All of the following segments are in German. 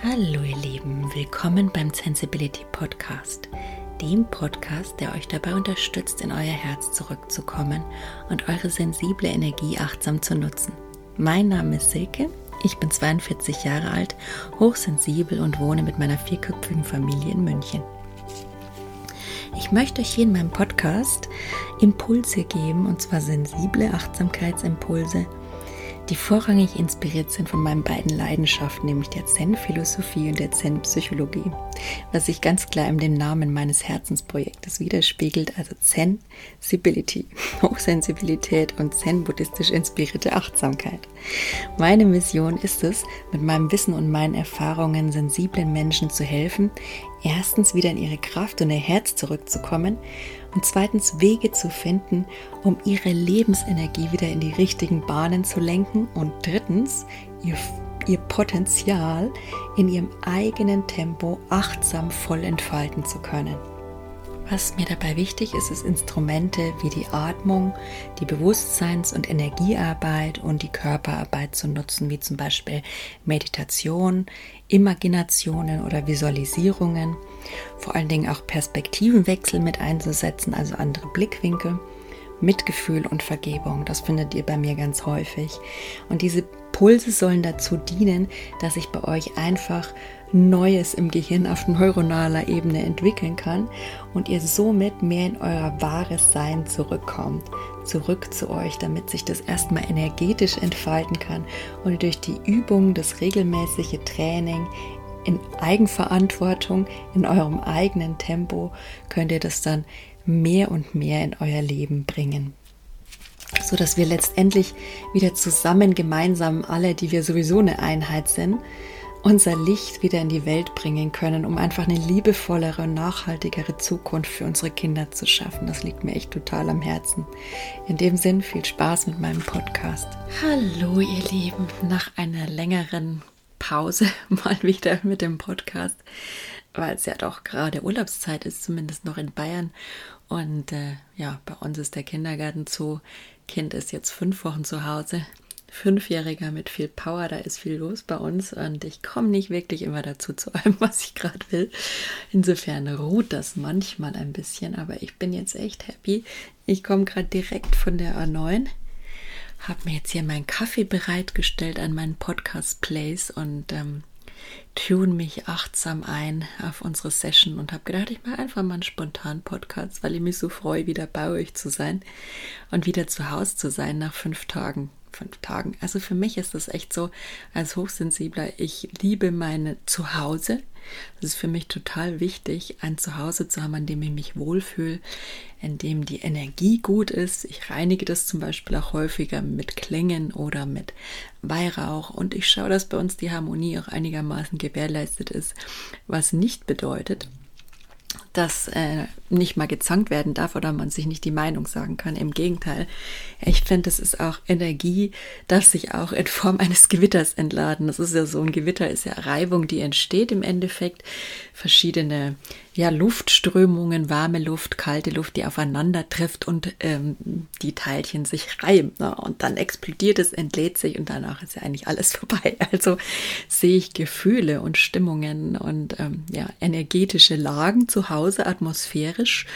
Hallo ihr Lieben, willkommen beim Sensibility Podcast, dem Podcast, der euch dabei unterstützt, in euer Herz zurückzukommen und eure sensible Energie achtsam zu nutzen. Mein Name ist Silke, ich bin 42 Jahre alt, hochsensibel und wohne mit meiner vierköpfigen Familie in München. Ich möchte euch hier in meinem Podcast Impulse geben, und zwar sensible Achtsamkeitsimpulse, die vorrangig inspiriert sind von meinen beiden Leidenschaften, nämlich der Zen-Philosophie und der Zen-Psychologie, was sich ganz klar in dem Namen meines Herzensprojektes widerspiegelt, also Zen-Sibility, Hochsensibilität und Zen-buddhistisch inspirierte Achtsamkeit. Meine Mission ist es, mit meinem Wissen und meinen Erfahrungen sensiblen Menschen zu helfen, erstens wieder in ihre Kraft und ihr Herz zurückzukommen und zweitens Wege zu finden, um ihre Lebensenergie wieder in die richtigen Bahnen zu lenken und drittens ihr, ihr Potenzial in ihrem eigenen Tempo achtsam voll entfalten zu können. Was mir dabei wichtig ist, ist Instrumente wie die Atmung, die Bewusstseins- und Energiearbeit und die Körperarbeit zu nutzen, wie zum Beispiel Meditation, Imaginationen oder Visualisierungen. Vor allen Dingen auch Perspektivenwechsel mit einzusetzen, also andere Blickwinkel. Mitgefühl und Vergebung. Das findet ihr bei mir ganz häufig. Und diese Pulse sollen dazu dienen, dass ich bei euch einfach Neues im Gehirn auf neuronaler Ebene entwickeln kann und ihr somit mehr in euer wahres Sein zurückkommt, zurück zu euch, damit sich das erstmal energetisch entfalten kann und durch die Übung, das regelmäßige Training in Eigenverantwortung, in eurem eigenen Tempo, könnt ihr das dann mehr und mehr in euer Leben bringen so dass wir letztendlich wieder zusammen gemeinsam alle, die wir sowieso eine Einheit sind, unser Licht wieder in die Welt bringen können, um einfach eine liebevollere und nachhaltigere Zukunft für unsere Kinder zu schaffen. Das liegt mir echt total am Herzen. In dem Sinn viel Spaß mit meinem Podcast. Hallo ihr Lieben, nach einer längeren Pause mal wieder mit dem Podcast, weil es ja doch gerade Urlaubszeit ist, zumindest noch in Bayern. Und äh, ja, bei uns ist der Kindergarten zu. Kind ist jetzt fünf Wochen zu Hause. Fünfjähriger mit viel Power, da ist viel los bei uns und ich komme nicht wirklich immer dazu zu allem, was ich gerade will. Insofern ruht das manchmal ein bisschen, aber ich bin jetzt echt happy. Ich komme gerade direkt von der A9, habe mir jetzt hier meinen Kaffee bereitgestellt an meinen Podcast Place und ähm, tune mich achtsam ein auf unsere Session und habe gedacht, ich mache einfach mal einen spontanen Podcast, weil ich mich so freue, wieder bei euch zu sein und wieder zu Hause zu sein nach fünf Tagen fünf Tagen. Also für mich ist das echt so, als Hochsensibler, ich liebe meine Zuhause. Es ist für mich total wichtig, ein Zuhause zu haben, an dem ich mich wohlfühle, in dem die Energie gut ist. Ich reinige das zum Beispiel auch häufiger mit Klängen oder mit Weihrauch und ich schaue, dass bei uns die Harmonie auch einigermaßen gewährleistet ist, was nicht bedeutet, dass äh, nicht mal gezankt werden darf oder man sich nicht die Meinung sagen kann. Im Gegenteil, ich finde, es ist auch Energie, darf sich auch in Form eines Gewitters entladen. Das ist ja so ein Gewitter, ist ja Reibung, die entsteht im Endeffekt. Verschiedene ja, Luftströmungen, warme Luft, kalte Luft, die aufeinander trifft und ähm, die Teilchen sich reiben. Ne? Und dann explodiert es, entlädt sich und danach ist ja eigentlich alles vorbei. Also sehe ich Gefühle und Stimmungen und ähm, ja, energetische Lagen zu Hause, atmosphärisch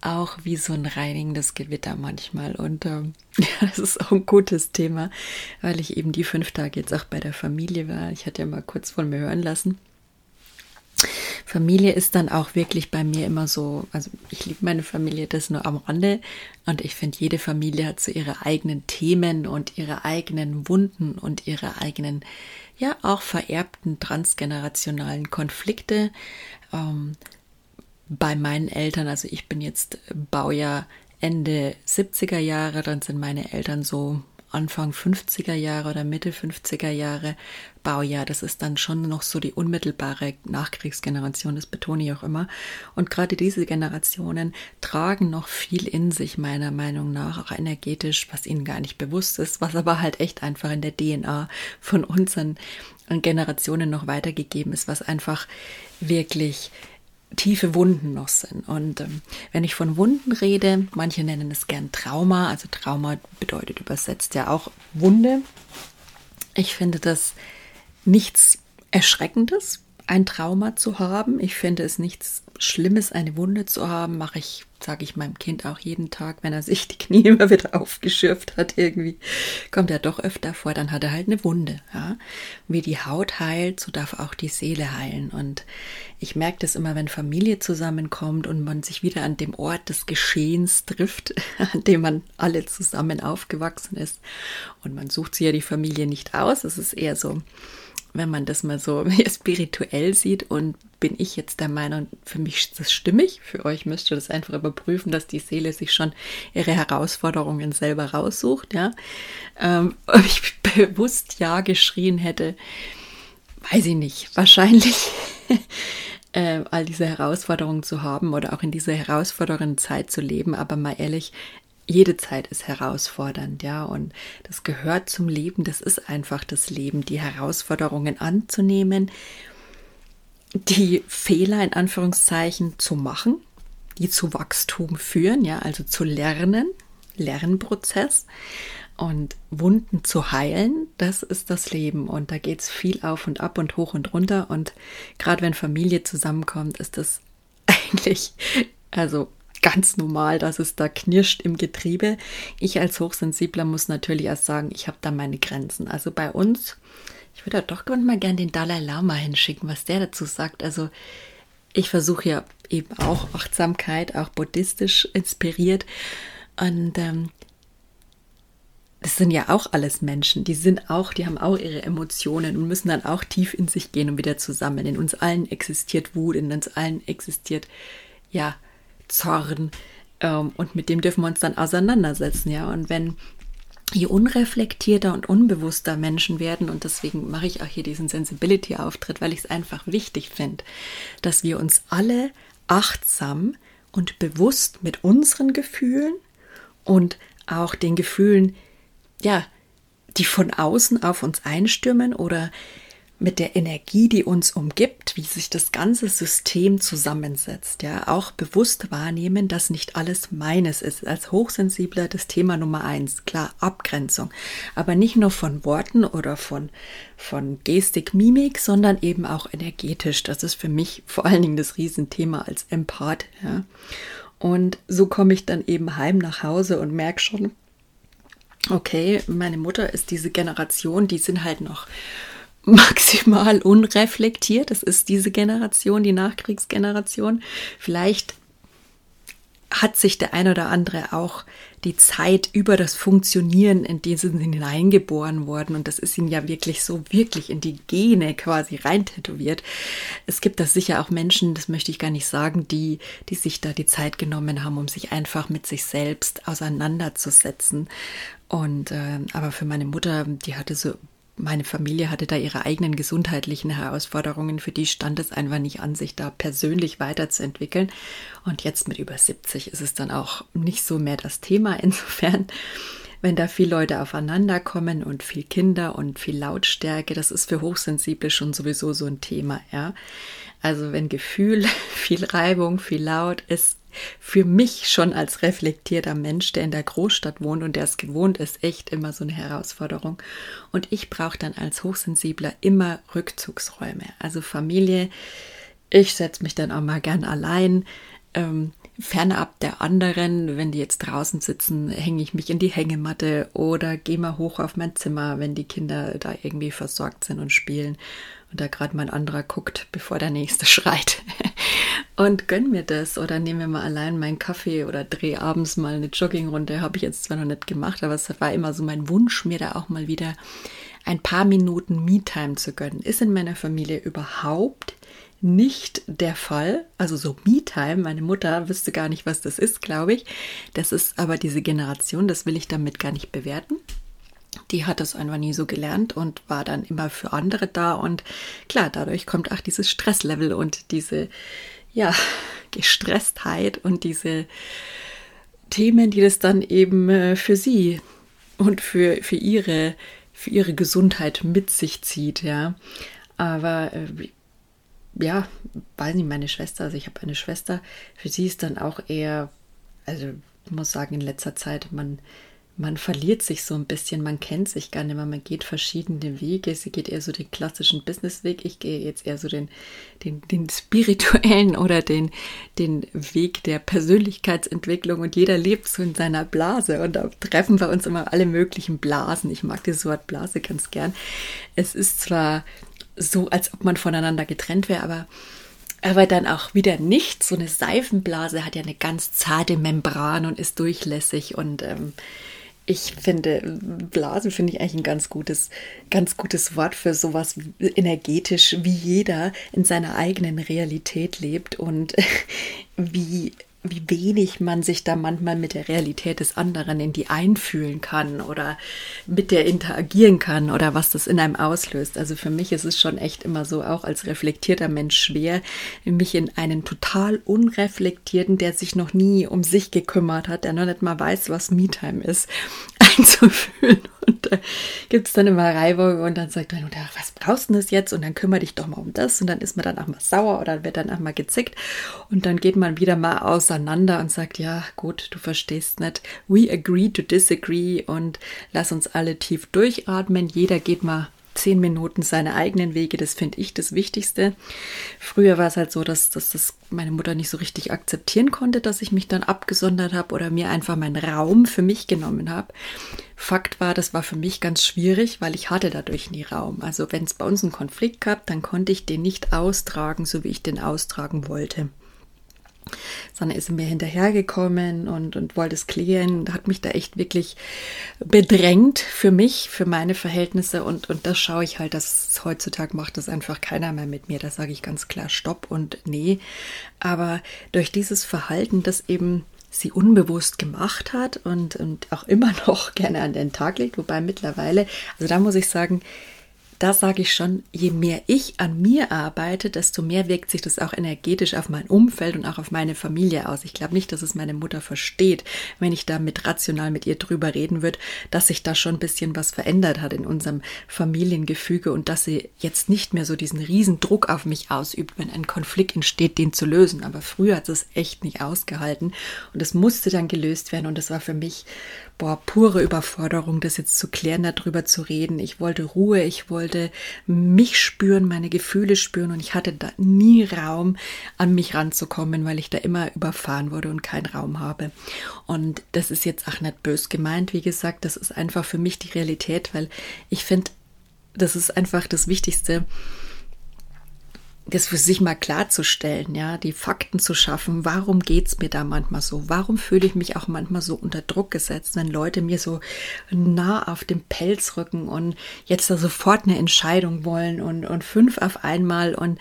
auch wie so ein reinigendes Gewitter manchmal. Und ähm, ja, das ist auch ein gutes Thema, weil ich eben die fünf Tage jetzt auch bei der Familie war. Ich hatte ja mal kurz von mir hören lassen. Familie ist dann auch wirklich bei mir immer so, also ich liebe meine Familie, das nur am Rande. Und ich finde, jede Familie hat so ihre eigenen Themen und ihre eigenen Wunden und ihre eigenen, ja, auch vererbten transgenerationalen Konflikte. Ähm, bei meinen Eltern, also ich bin jetzt Baujahr Ende 70er Jahre, dann sind meine Eltern so Anfang 50er Jahre oder Mitte 50er Jahre Baujahr. Das ist dann schon noch so die unmittelbare Nachkriegsgeneration, das betone ich auch immer. Und gerade diese Generationen tragen noch viel in sich, meiner Meinung nach, auch energetisch, was ihnen gar nicht bewusst ist, was aber halt echt einfach in der DNA von unseren Generationen noch weitergegeben ist, was einfach wirklich tiefe Wunden noch sind. Und ähm, wenn ich von Wunden rede, manche nennen es gern Trauma, also Trauma bedeutet übersetzt ja auch Wunde. Ich finde das nichts Erschreckendes, ein Trauma zu haben. Ich finde es nichts Schlimmes, eine Wunde zu haben. Mache ich, sage ich meinem Kind auch jeden Tag, wenn er sich die Knie immer wieder aufgeschürft hat, irgendwie kommt er doch öfter vor, dann hat er halt eine Wunde. Ja? Wie die Haut heilt, so darf auch die Seele heilen. Und ich merke das immer, wenn Familie zusammenkommt und man sich wieder an dem Ort des Geschehens trifft, an dem man alle zusammen aufgewachsen ist. Und man sucht sich ja die Familie nicht aus. Es ist eher so, wenn man das mal so spirituell sieht und bin ich jetzt der Meinung, für mich ist das stimmig, für euch müsst ihr das einfach überprüfen, dass die Seele sich schon ihre Herausforderungen selber raussucht, ja. Ähm, ob ich bewusst Ja geschrien hätte, weiß ich nicht, wahrscheinlich äh, all diese Herausforderungen zu haben oder auch in dieser herausfordernden Zeit zu leben, aber mal ehrlich, jede Zeit ist herausfordernd, ja, und das gehört zum Leben, das ist einfach das Leben, die Herausforderungen anzunehmen, die Fehler in Anführungszeichen zu machen, die zu Wachstum führen, ja, also zu lernen, Lernprozess und Wunden zu heilen, das ist das Leben und da geht es viel auf und ab und hoch und runter. Und gerade wenn Familie zusammenkommt, ist das eigentlich, also ganz normal, dass es da knirscht im Getriebe. Ich als Hochsensibler muss natürlich erst sagen, ich habe da meine Grenzen. Also bei uns, ich würde doch mal gern den Dalai Lama hinschicken, was der dazu sagt. Also ich versuche ja eben auch Achtsamkeit, auch buddhistisch inspiriert. Und ähm, das sind ja auch alles Menschen, die sind auch, die haben auch ihre Emotionen und müssen dann auch tief in sich gehen und wieder zusammen. In uns allen existiert Wut, in uns allen existiert ja Zorn. Ähm, und mit dem dürfen wir uns dann auseinandersetzen, ja. Und wenn je unreflektierter und unbewusster Menschen werden, und deswegen mache ich auch hier diesen Sensibility-Auftritt, weil ich es einfach wichtig finde, dass wir uns alle achtsam und bewusst mit unseren Gefühlen und auch den Gefühlen, ja, die von außen auf uns einstürmen oder mit der Energie, die uns umgibt, wie sich das ganze System zusammensetzt, ja, auch bewusst wahrnehmen, dass nicht alles meines ist. Als Hochsensibler das Thema Nummer eins, klar, Abgrenzung. Aber nicht nur von Worten oder von, von Gestik, Mimik, sondern eben auch energetisch. Das ist für mich vor allen Dingen das Riesenthema als Empath, ja. Und so komme ich dann eben heim nach Hause und merke schon, okay, meine Mutter ist diese Generation, die sind halt noch maximal unreflektiert. Das ist diese Generation, die Nachkriegsgeneration. Vielleicht hat sich der ein oder andere auch die Zeit über das Funktionieren, in die sie hineingeboren worden und das ist ihnen ja wirklich so wirklich in die Gene quasi rein tätowiert. Es gibt da sicher auch Menschen, das möchte ich gar nicht sagen, die, die sich da die Zeit genommen haben, um sich einfach mit sich selbst auseinanderzusetzen. Und äh, aber für meine Mutter, die hatte so meine Familie hatte da ihre eigenen gesundheitlichen Herausforderungen, für die stand es einfach nicht an, sich da persönlich weiterzuentwickeln. Und jetzt mit über 70 ist es dann auch nicht so mehr das Thema. Insofern, wenn da viele Leute aufeinander kommen und viel Kinder und viel Lautstärke, das ist für Hochsensible schon sowieso so ein Thema, ja. Also wenn Gefühl, viel Reibung, viel Laut ist, für mich schon als reflektierter Mensch, der in der Großstadt wohnt und der es gewohnt ist, echt immer so eine Herausforderung. Und ich brauche dann als Hochsensibler immer Rückzugsräume. Also Familie, ich setze mich dann auch mal gern allein. Ähm, fernab der anderen, wenn die jetzt draußen sitzen, hänge ich mich in die Hängematte oder gehe mal hoch auf mein Zimmer, wenn die Kinder da irgendwie versorgt sind und spielen und da gerade mein anderer guckt, bevor der nächste schreit. und gönn mir das oder nehme mir mal allein meinen Kaffee oder drehe abends mal eine Joggingrunde. Habe ich jetzt zwar noch nicht gemacht, aber es war immer so mein Wunsch, mir da auch mal wieder ein paar Minuten Me-Time zu gönnen. Ist in meiner Familie überhaupt nicht der Fall. Also so Me-Time, meine Mutter wüsste gar nicht, was das ist, glaube ich. Das ist aber diese Generation, das will ich damit gar nicht bewerten die hat das einfach nie so gelernt und war dann immer für andere da. Und klar, dadurch kommt auch dieses Stresslevel und diese, ja, Gestresstheit und diese Themen, die das dann eben äh, für sie und für, für ihre, für ihre Gesundheit mit sich zieht, ja. Aber äh, ja, weiß nicht, meine Schwester, also ich habe eine Schwester, für sie ist dann auch eher, also ich muss sagen, in letzter Zeit, man man verliert sich so ein bisschen, man kennt sich gar nicht mehr, man geht verschiedene Wege. Sie geht eher so den klassischen Businessweg, ich gehe jetzt eher so den, den, den spirituellen oder den, den Weg der Persönlichkeitsentwicklung und jeder lebt so in seiner Blase und da treffen wir uns immer alle möglichen Blasen. Ich mag das Wort Blase ganz gern. Es ist zwar so, als ob man voneinander getrennt wäre, aber aber dann auch wieder nicht. So eine Seifenblase hat ja eine ganz zarte Membran und ist durchlässig und ähm, ich finde, Blasen finde ich eigentlich ein ganz gutes, ganz gutes Wort für sowas energetisch, wie jeder in seiner eigenen Realität lebt und wie wie wenig man sich da manchmal mit der Realität des anderen in die einfühlen kann oder mit der interagieren kann oder was das in einem auslöst. Also für mich ist es schon echt immer so, auch als reflektierter Mensch schwer, mich in einen total unreflektierten, der sich noch nie um sich gekümmert hat, der noch nicht mal weiß, was Me-Time ist, einzufühlen. Und da gibt es dann immer Reibung und dann sagt man, was brauchst du das jetzt? Und dann kümmere dich doch mal um das. Und dann ist man dann auch mal sauer oder wird dann auch mal gezickt. Und dann geht man wieder mal auseinander und sagt, ja, gut, du verstehst nicht. We agree to disagree und lass uns alle tief durchatmen. Jeder geht mal zehn Minuten seine eigenen Wege, das finde ich das Wichtigste. Früher war es halt so, dass, dass das meine Mutter nicht so richtig akzeptieren konnte, dass ich mich dann abgesondert habe oder mir einfach meinen Raum für mich genommen habe. Fakt war, das war für mich ganz schwierig, weil ich hatte dadurch nie Raum. Also wenn es bei uns einen Konflikt gab, dann konnte ich den nicht austragen, so wie ich den austragen wollte sondern ist mir hinterhergekommen und, und wollte es klären, hat mich da echt wirklich bedrängt für mich, für meine Verhältnisse und, und das schaue ich halt, dass heutzutage macht das einfach keiner mehr mit mir, da sage ich ganz klar Stopp und nee, aber durch dieses Verhalten, das eben sie unbewusst gemacht hat und, und auch immer noch gerne an den Tag legt, wobei mittlerweile, also da muss ich sagen, da sage ich schon, je mehr ich an mir arbeite, desto mehr wirkt sich das auch energetisch auf mein Umfeld und auch auf meine Familie aus. Ich glaube nicht, dass es meine Mutter versteht, wenn ich da mit rational mit ihr drüber reden würde, dass sich da schon ein bisschen was verändert hat in unserem Familiengefüge und dass sie jetzt nicht mehr so diesen riesen Druck auf mich ausübt, wenn ein Konflikt entsteht, den zu lösen. Aber früher hat es echt nicht ausgehalten und es musste dann gelöst werden und das war für mich boah, pure Überforderung, das jetzt zu klären, darüber zu reden. Ich wollte Ruhe, ich wollte mich spüren, meine Gefühle spüren und ich hatte da nie Raum, an mich ranzukommen, weil ich da immer überfahren wurde und keinen Raum habe. Und das ist jetzt auch nicht bös gemeint, wie gesagt, das ist einfach für mich die Realität, weil ich finde, das ist einfach das Wichtigste, das für sich mal klarzustellen, ja, die Fakten zu schaffen. Warum geht's mir da manchmal so? Warum fühle ich mich auch manchmal so unter Druck gesetzt, wenn Leute mir so nah auf dem Pelz rücken und jetzt da sofort eine Entscheidung wollen und, und fünf auf einmal und,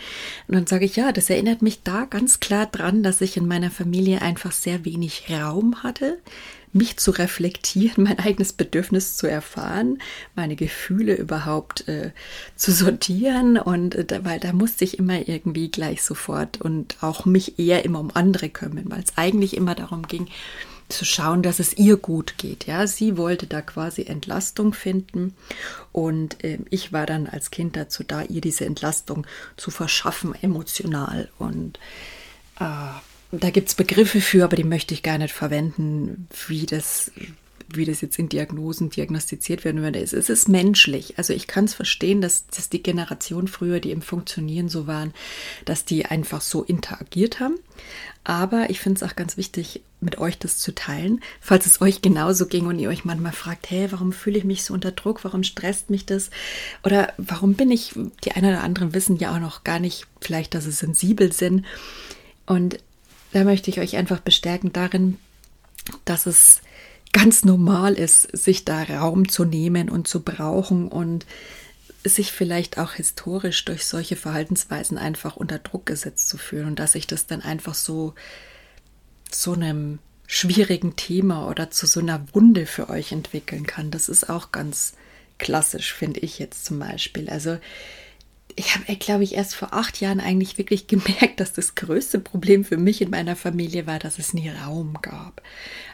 und dann sage ich, ja, das erinnert mich da ganz klar dran, dass ich in meiner Familie einfach sehr wenig Raum hatte, mich zu reflektieren, mein eigenes Bedürfnis zu erfahren, meine Gefühle überhaupt äh, zu sortieren. Und äh, weil da musste ich immer irgendwie gleich sofort und auch mich eher immer um andere kümmern, weil es eigentlich immer darum ging, zu schauen, dass es ihr gut geht. Ja, sie wollte da quasi Entlastung finden. Und äh, ich war dann als Kind dazu da, ihr diese Entlastung zu verschaffen, emotional. Und äh, da gibt es Begriffe für, aber die möchte ich gar nicht verwenden, wie das, wie das jetzt in Diagnosen diagnostiziert werden würde. Es, ist menschlich. Also ich kann es verstehen, dass, dass die Generation früher, die im Funktionieren so waren, dass die einfach so interagiert haben. Aber ich finde es auch ganz wichtig, mit euch das zu teilen, falls es euch genauso ging und ihr euch manchmal fragt, hey, warum fühle ich mich so unter Druck? Warum stresst mich das? Oder warum bin ich, die einen oder anderen wissen ja auch noch gar nicht, vielleicht, dass sie sensibel sind. Und da möchte ich euch einfach bestärken darin, dass es ganz normal ist, sich da Raum zu nehmen und zu brauchen und sich vielleicht auch historisch durch solche Verhaltensweisen einfach unter Druck gesetzt zu fühlen und dass sich das dann einfach so zu einem schwierigen Thema oder zu so einer Wunde für euch entwickeln kann. Das ist auch ganz klassisch, finde ich jetzt zum Beispiel. Also ich habe, glaube ich, erst vor acht Jahren eigentlich wirklich gemerkt, dass das größte Problem für mich in meiner Familie war, dass es nie Raum gab.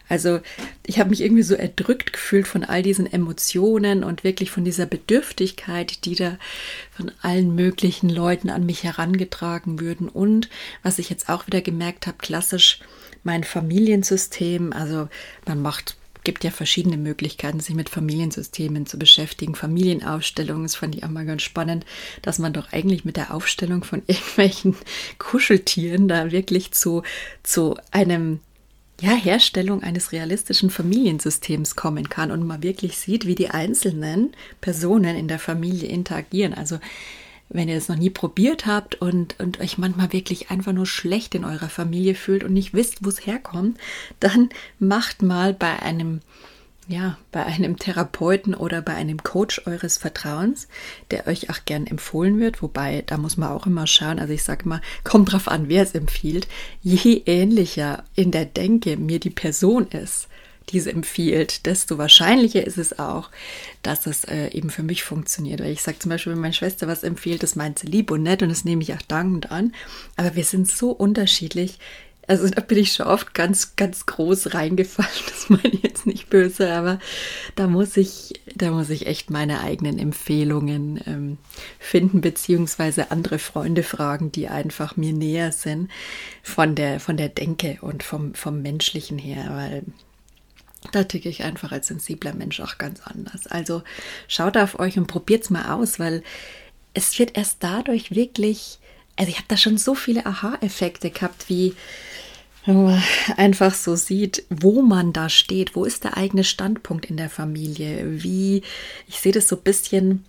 Also ich habe mich irgendwie so erdrückt gefühlt von all diesen Emotionen und wirklich von dieser Bedürftigkeit, die da von allen möglichen Leuten an mich herangetragen würden. Und was ich jetzt auch wieder gemerkt habe, klassisch mein Familiensystem, also man macht gibt ja verschiedene Möglichkeiten, sich mit Familiensystemen zu beschäftigen. Familienaufstellungen, das fand ich auch mal ganz spannend, dass man doch eigentlich mit der Aufstellung von irgendwelchen Kuscheltieren da wirklich zu, zu einem ja, Herstellung eines realistischen Familiensystems kommen kann und man wirklich sieht, wie die einzelnen Personen in der Familie interagieren. Also wenn ihr es noch nie probiert habt und, und euch manchmal wirklich einfach nur schlecht in eurer Familie fühlt und nicht wisst, wo es herkommt, dann macht mal bei einem ja, bei einem Therapeuten oder bei einem Coach eures Vertrauens, der euch auch gern empfohlen wird, wobei da muss man auch immer schauen, also ich sage mal, kommt drauf an, wer es empfiehlt, je ähnlicher in der Denke mir die Person ist, die es empfiehlt, desto wahrscheinlicher ist es auch, dass es äh, eben für mich funktioniert. Weil ich sage zum Beispiel, wenn meine Schwester was empfiehlt, das meint sie lieb und nett und das nehme ich auch dankend an. Aber wir sind so unterschiedlich. Also da bin ich schon oft ganz, ganz groß reingefallen. Das meine ich jetzt nicht böse, aber da muss ich, da muss ich echt meine eigenen Empfehlungen ähm, finden, beziehungsweise andere Freunde fragen, die einfach mir näher sind von der, von der Denke und vom, vom Menschlichen her, weil da ticke ich einfach als sensibler Mensch auch ganz anders. Also schaut auf euch und probiert es mal aus, weil es wird erst dadurch wirklich, also ich habe da schon so viele Aha-Effekte gehabt, wie man einfach so sieht, wo man da steht, wo ist der eigene Standpunkt in der Familie, wie, ich sehe das so ein bisschen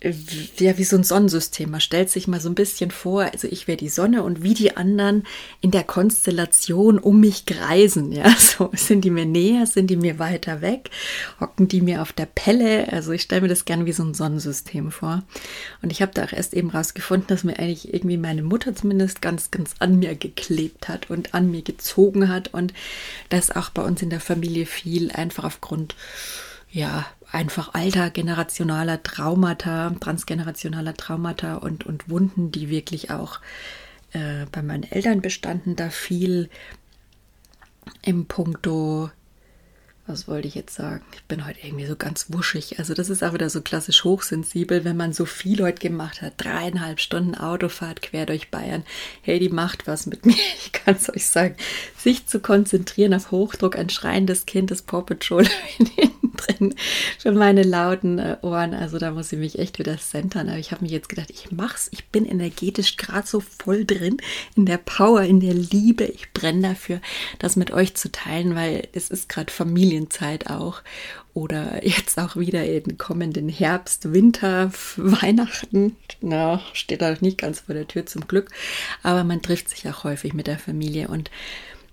ja, wie so ein Sonnensystem. Man stellt sich mal so ein bisschen vor, also ich wäre die Sonne und wie die anderen in der Konstellation um mich kreisen. Ja, so sind die mir näher, sind die mir weiter weg, hocken die mir auf der Pelle. Also ich stelle mir das gerne wie so ein Sonnensystem vor. Und ich habe da auch erst eben rausgefunden, dass mir eigentlich irgendwie meine Mutter zumindest ganz, ganz an mir geklebt hat und an mir gezogen hat und das auch bei uns in der Familie viel einfach aufgrund ja, einfach alter generationaler Traumata, transgenerationaler Traumata und, und Wunden, die wirklich auch äh, bei meinen Eltern bestanden, da viel im Punkto was wollte ich jetzt sagen? Ich bin heute irgendwie so ganz wuschig. Also das ist auch wieder so klassisch hochsensibel, wenn man so viel heute gemacht hat. Dreieinhalb Stunden Autofahrt quer durch Bayern. Hey, die macht was mit mir. Ich kann es euch sagen. Sich zu konzentrieren auf Hochdruck, ein schreiendes Kind, das Paw Patrol drin für meine lauten äh, Ohren. Also da muss ich mich echt wieder centern. Aber ich habe mir jetzt gedacht, ich mach's. Ich bin energetisch gerade so voll drin in der Power, in der Liebe. Ich brenne dafür, das mit euch zu teilen, weil es ist gerade Familie Ferienzeit auch oder jetzt auch wieder in kommenden Herbst, Winter, Weihnachten. Na, steht da nicht ganz vor der Tür zum Glück, aber man trifft sich auch häufig mit der Familie und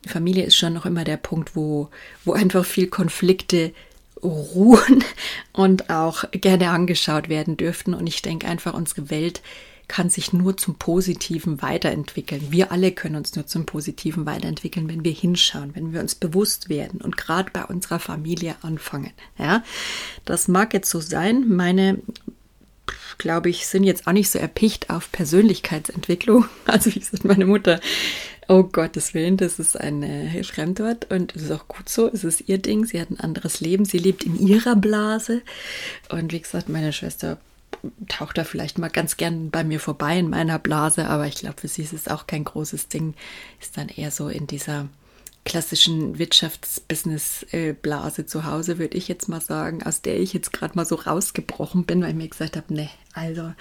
Familie ist schon noch immer der Punkt, wo, wo einfach viel Konflikte ruhen und auch gerne angeschaut werden dürften. Und ich denke einfach, unsere Welt kann sich nur zum Positiven weiterentwickeln. Wir alle können uns nur zum Positiven weiterentwickeln, wenn wir hinschauen, wenn wir uns bewusst werden und gerade bei unserer Familie anfangen. Ja, das mag jetzt so sein. Meine glaube ich, sind jetzt auch nicht so erpicht auf Persönlichkeitsentwicklung. Also wie gesagt, meine Mutter, oh Gottes Willen, das ist ein äh, Fremdwort und es ist auch gut so, es ist ihr Ding, sie hat ein anderes Leben, sie lebt in ihrer Blase und wie gesagt, meine Schwester taucht da vielleicht mal ganz gern bei mir vorbei in meiner Blase, aber ich glaube, für sie ist es auch kein großes Ding. Ist dann eher so in dieser klassischen Wirtschaftsbusiness-Blase zu Hause, würde ich jetzt mal sagen, aus der ich jetzt gerade mal so rausgebrochen bin, weil ich mir gesagt habe, ne, also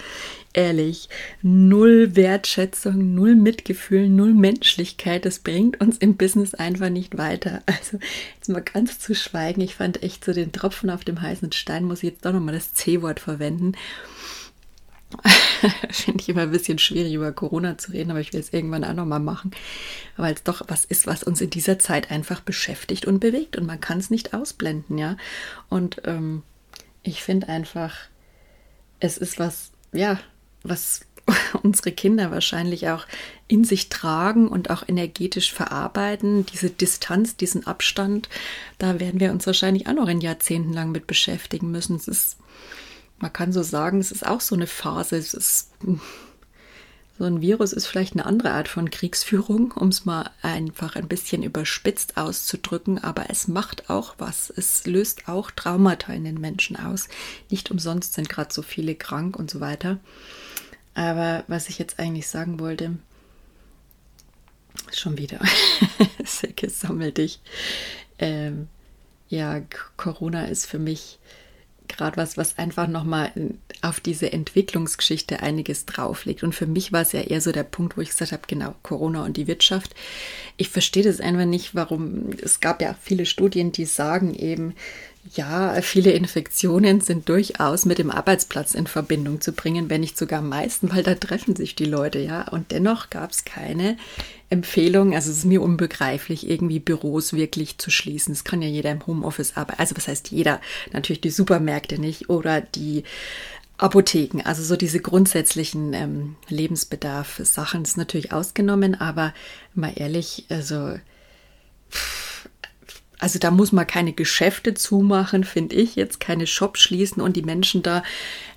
ehrlich, null Wertschätzung, null Mitgefühl, null Menschlichkeit, das bringt uns im Business einfach nicht weiter. Also jetzt mal ganz zu schweigen, ich fand echt so den Tropfen auf dem heißen Stein, muss ich jetzt doch nochmal das C-Wort verwenden. Finde ich immer ein bisschen schwierig, über Corona zu reden, aber ich will es irgendwann auch nochmal machen, weil es doch was ist, was uns in dieser Zeit einfach beschäftigt und bewegt und man kann es nicht ausblenden, ja. Und ähm, ich finde einfach, es ist was, ja, was unsere Kinder wahrscheinlich auch in sich tragen und auch energetisch verarbeiten. Diese Distanz, diesen Abstand, da werden wir uns wahrscheinlich auch noch in Jahrzehnten lang mit beschäftigen müssen. Es ist man kann so sagen, es ist auch so eine Phase. Es ist, so ein Virus ist vielleicht eine andere Art von Kriegsführung, um es mal einfach ein bisschen überspitzt auszudrücken, aber es macht auch was. Es löst auch Traumata in den Menschen aus. Nicht umsonst sind gerade so viele krank und so weiter. Aber was ich jetzt eigentlich sagen wollte, schon wieder, Säcke, sammel dich. Ähm, ja, Corona ist für mich gerade was, was einfach nochmal auf diese Entwicklungsgeschichte einiges drauflegt. Und für mich war es ja eher so der Punkt, wo ich gesagt habe, genau, Corona und die Wirtschaft. Ich verstehe das einfach nicht, warum, es gab ja viele Studien, die sagen eben, ja, viele Infektionen sind durchaus mit dem Arbeitsplatz in Verbindung zu bringen, wenn nicht sogar am meisten, weil da treffen sich die Leute, ja. Und dennoch gab es keine Empfehlung, also es ist mir unbegreiflich, irgendwie Büros wirklich zu schließen. Es kann ja jeder im Homeoffice arbeiten. Also was heißt jeder? Natürlich die Supermärkte nicht oder die Apotheken. Also so diese grundsätzlichen ähm, Lebensbedarf-Sachen ist natürlich ausgenommen, aber mal ehrlich, also also da muss man keine Geschäfte zumachen, finde ich, jetzt keine Shops schließen und die Menschen da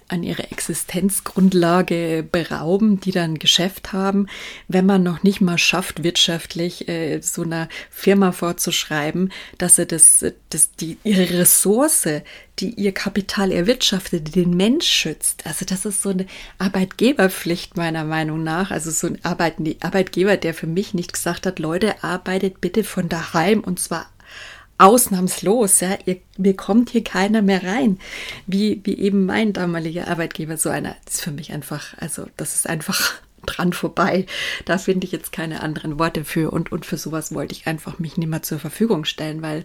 an ihre Existenzgrundlage berauben, die dann Geschäft haben, wenn man noch nicht mal schafft, wirtschaftlich äh, so einer Firma vorzuschreiben, dass sie das, das, die, ihre Ressource, die ihr Kapital erwirtschaftet, den Mensch schützt. Also das ist so eine Arbeitgeberpflicht meiner Meinung nach. Also so ein Arbeitgeber, der für mich nicht gesagt hat, Leute, arbeitet bitte von daheim und zwar ausnahmslos, ja, ihr, mir kommt hier keiner mehr rein, wie, wie eben mein damaliger Arbeitgeber, so einer, ist für mich einfach, also das ist einfach dran vorbei. Da finde ich jetzt keine anderen Worte für und, und für sowas wollte ich einfach mich nicht mehr zur Verfügung stellen, weil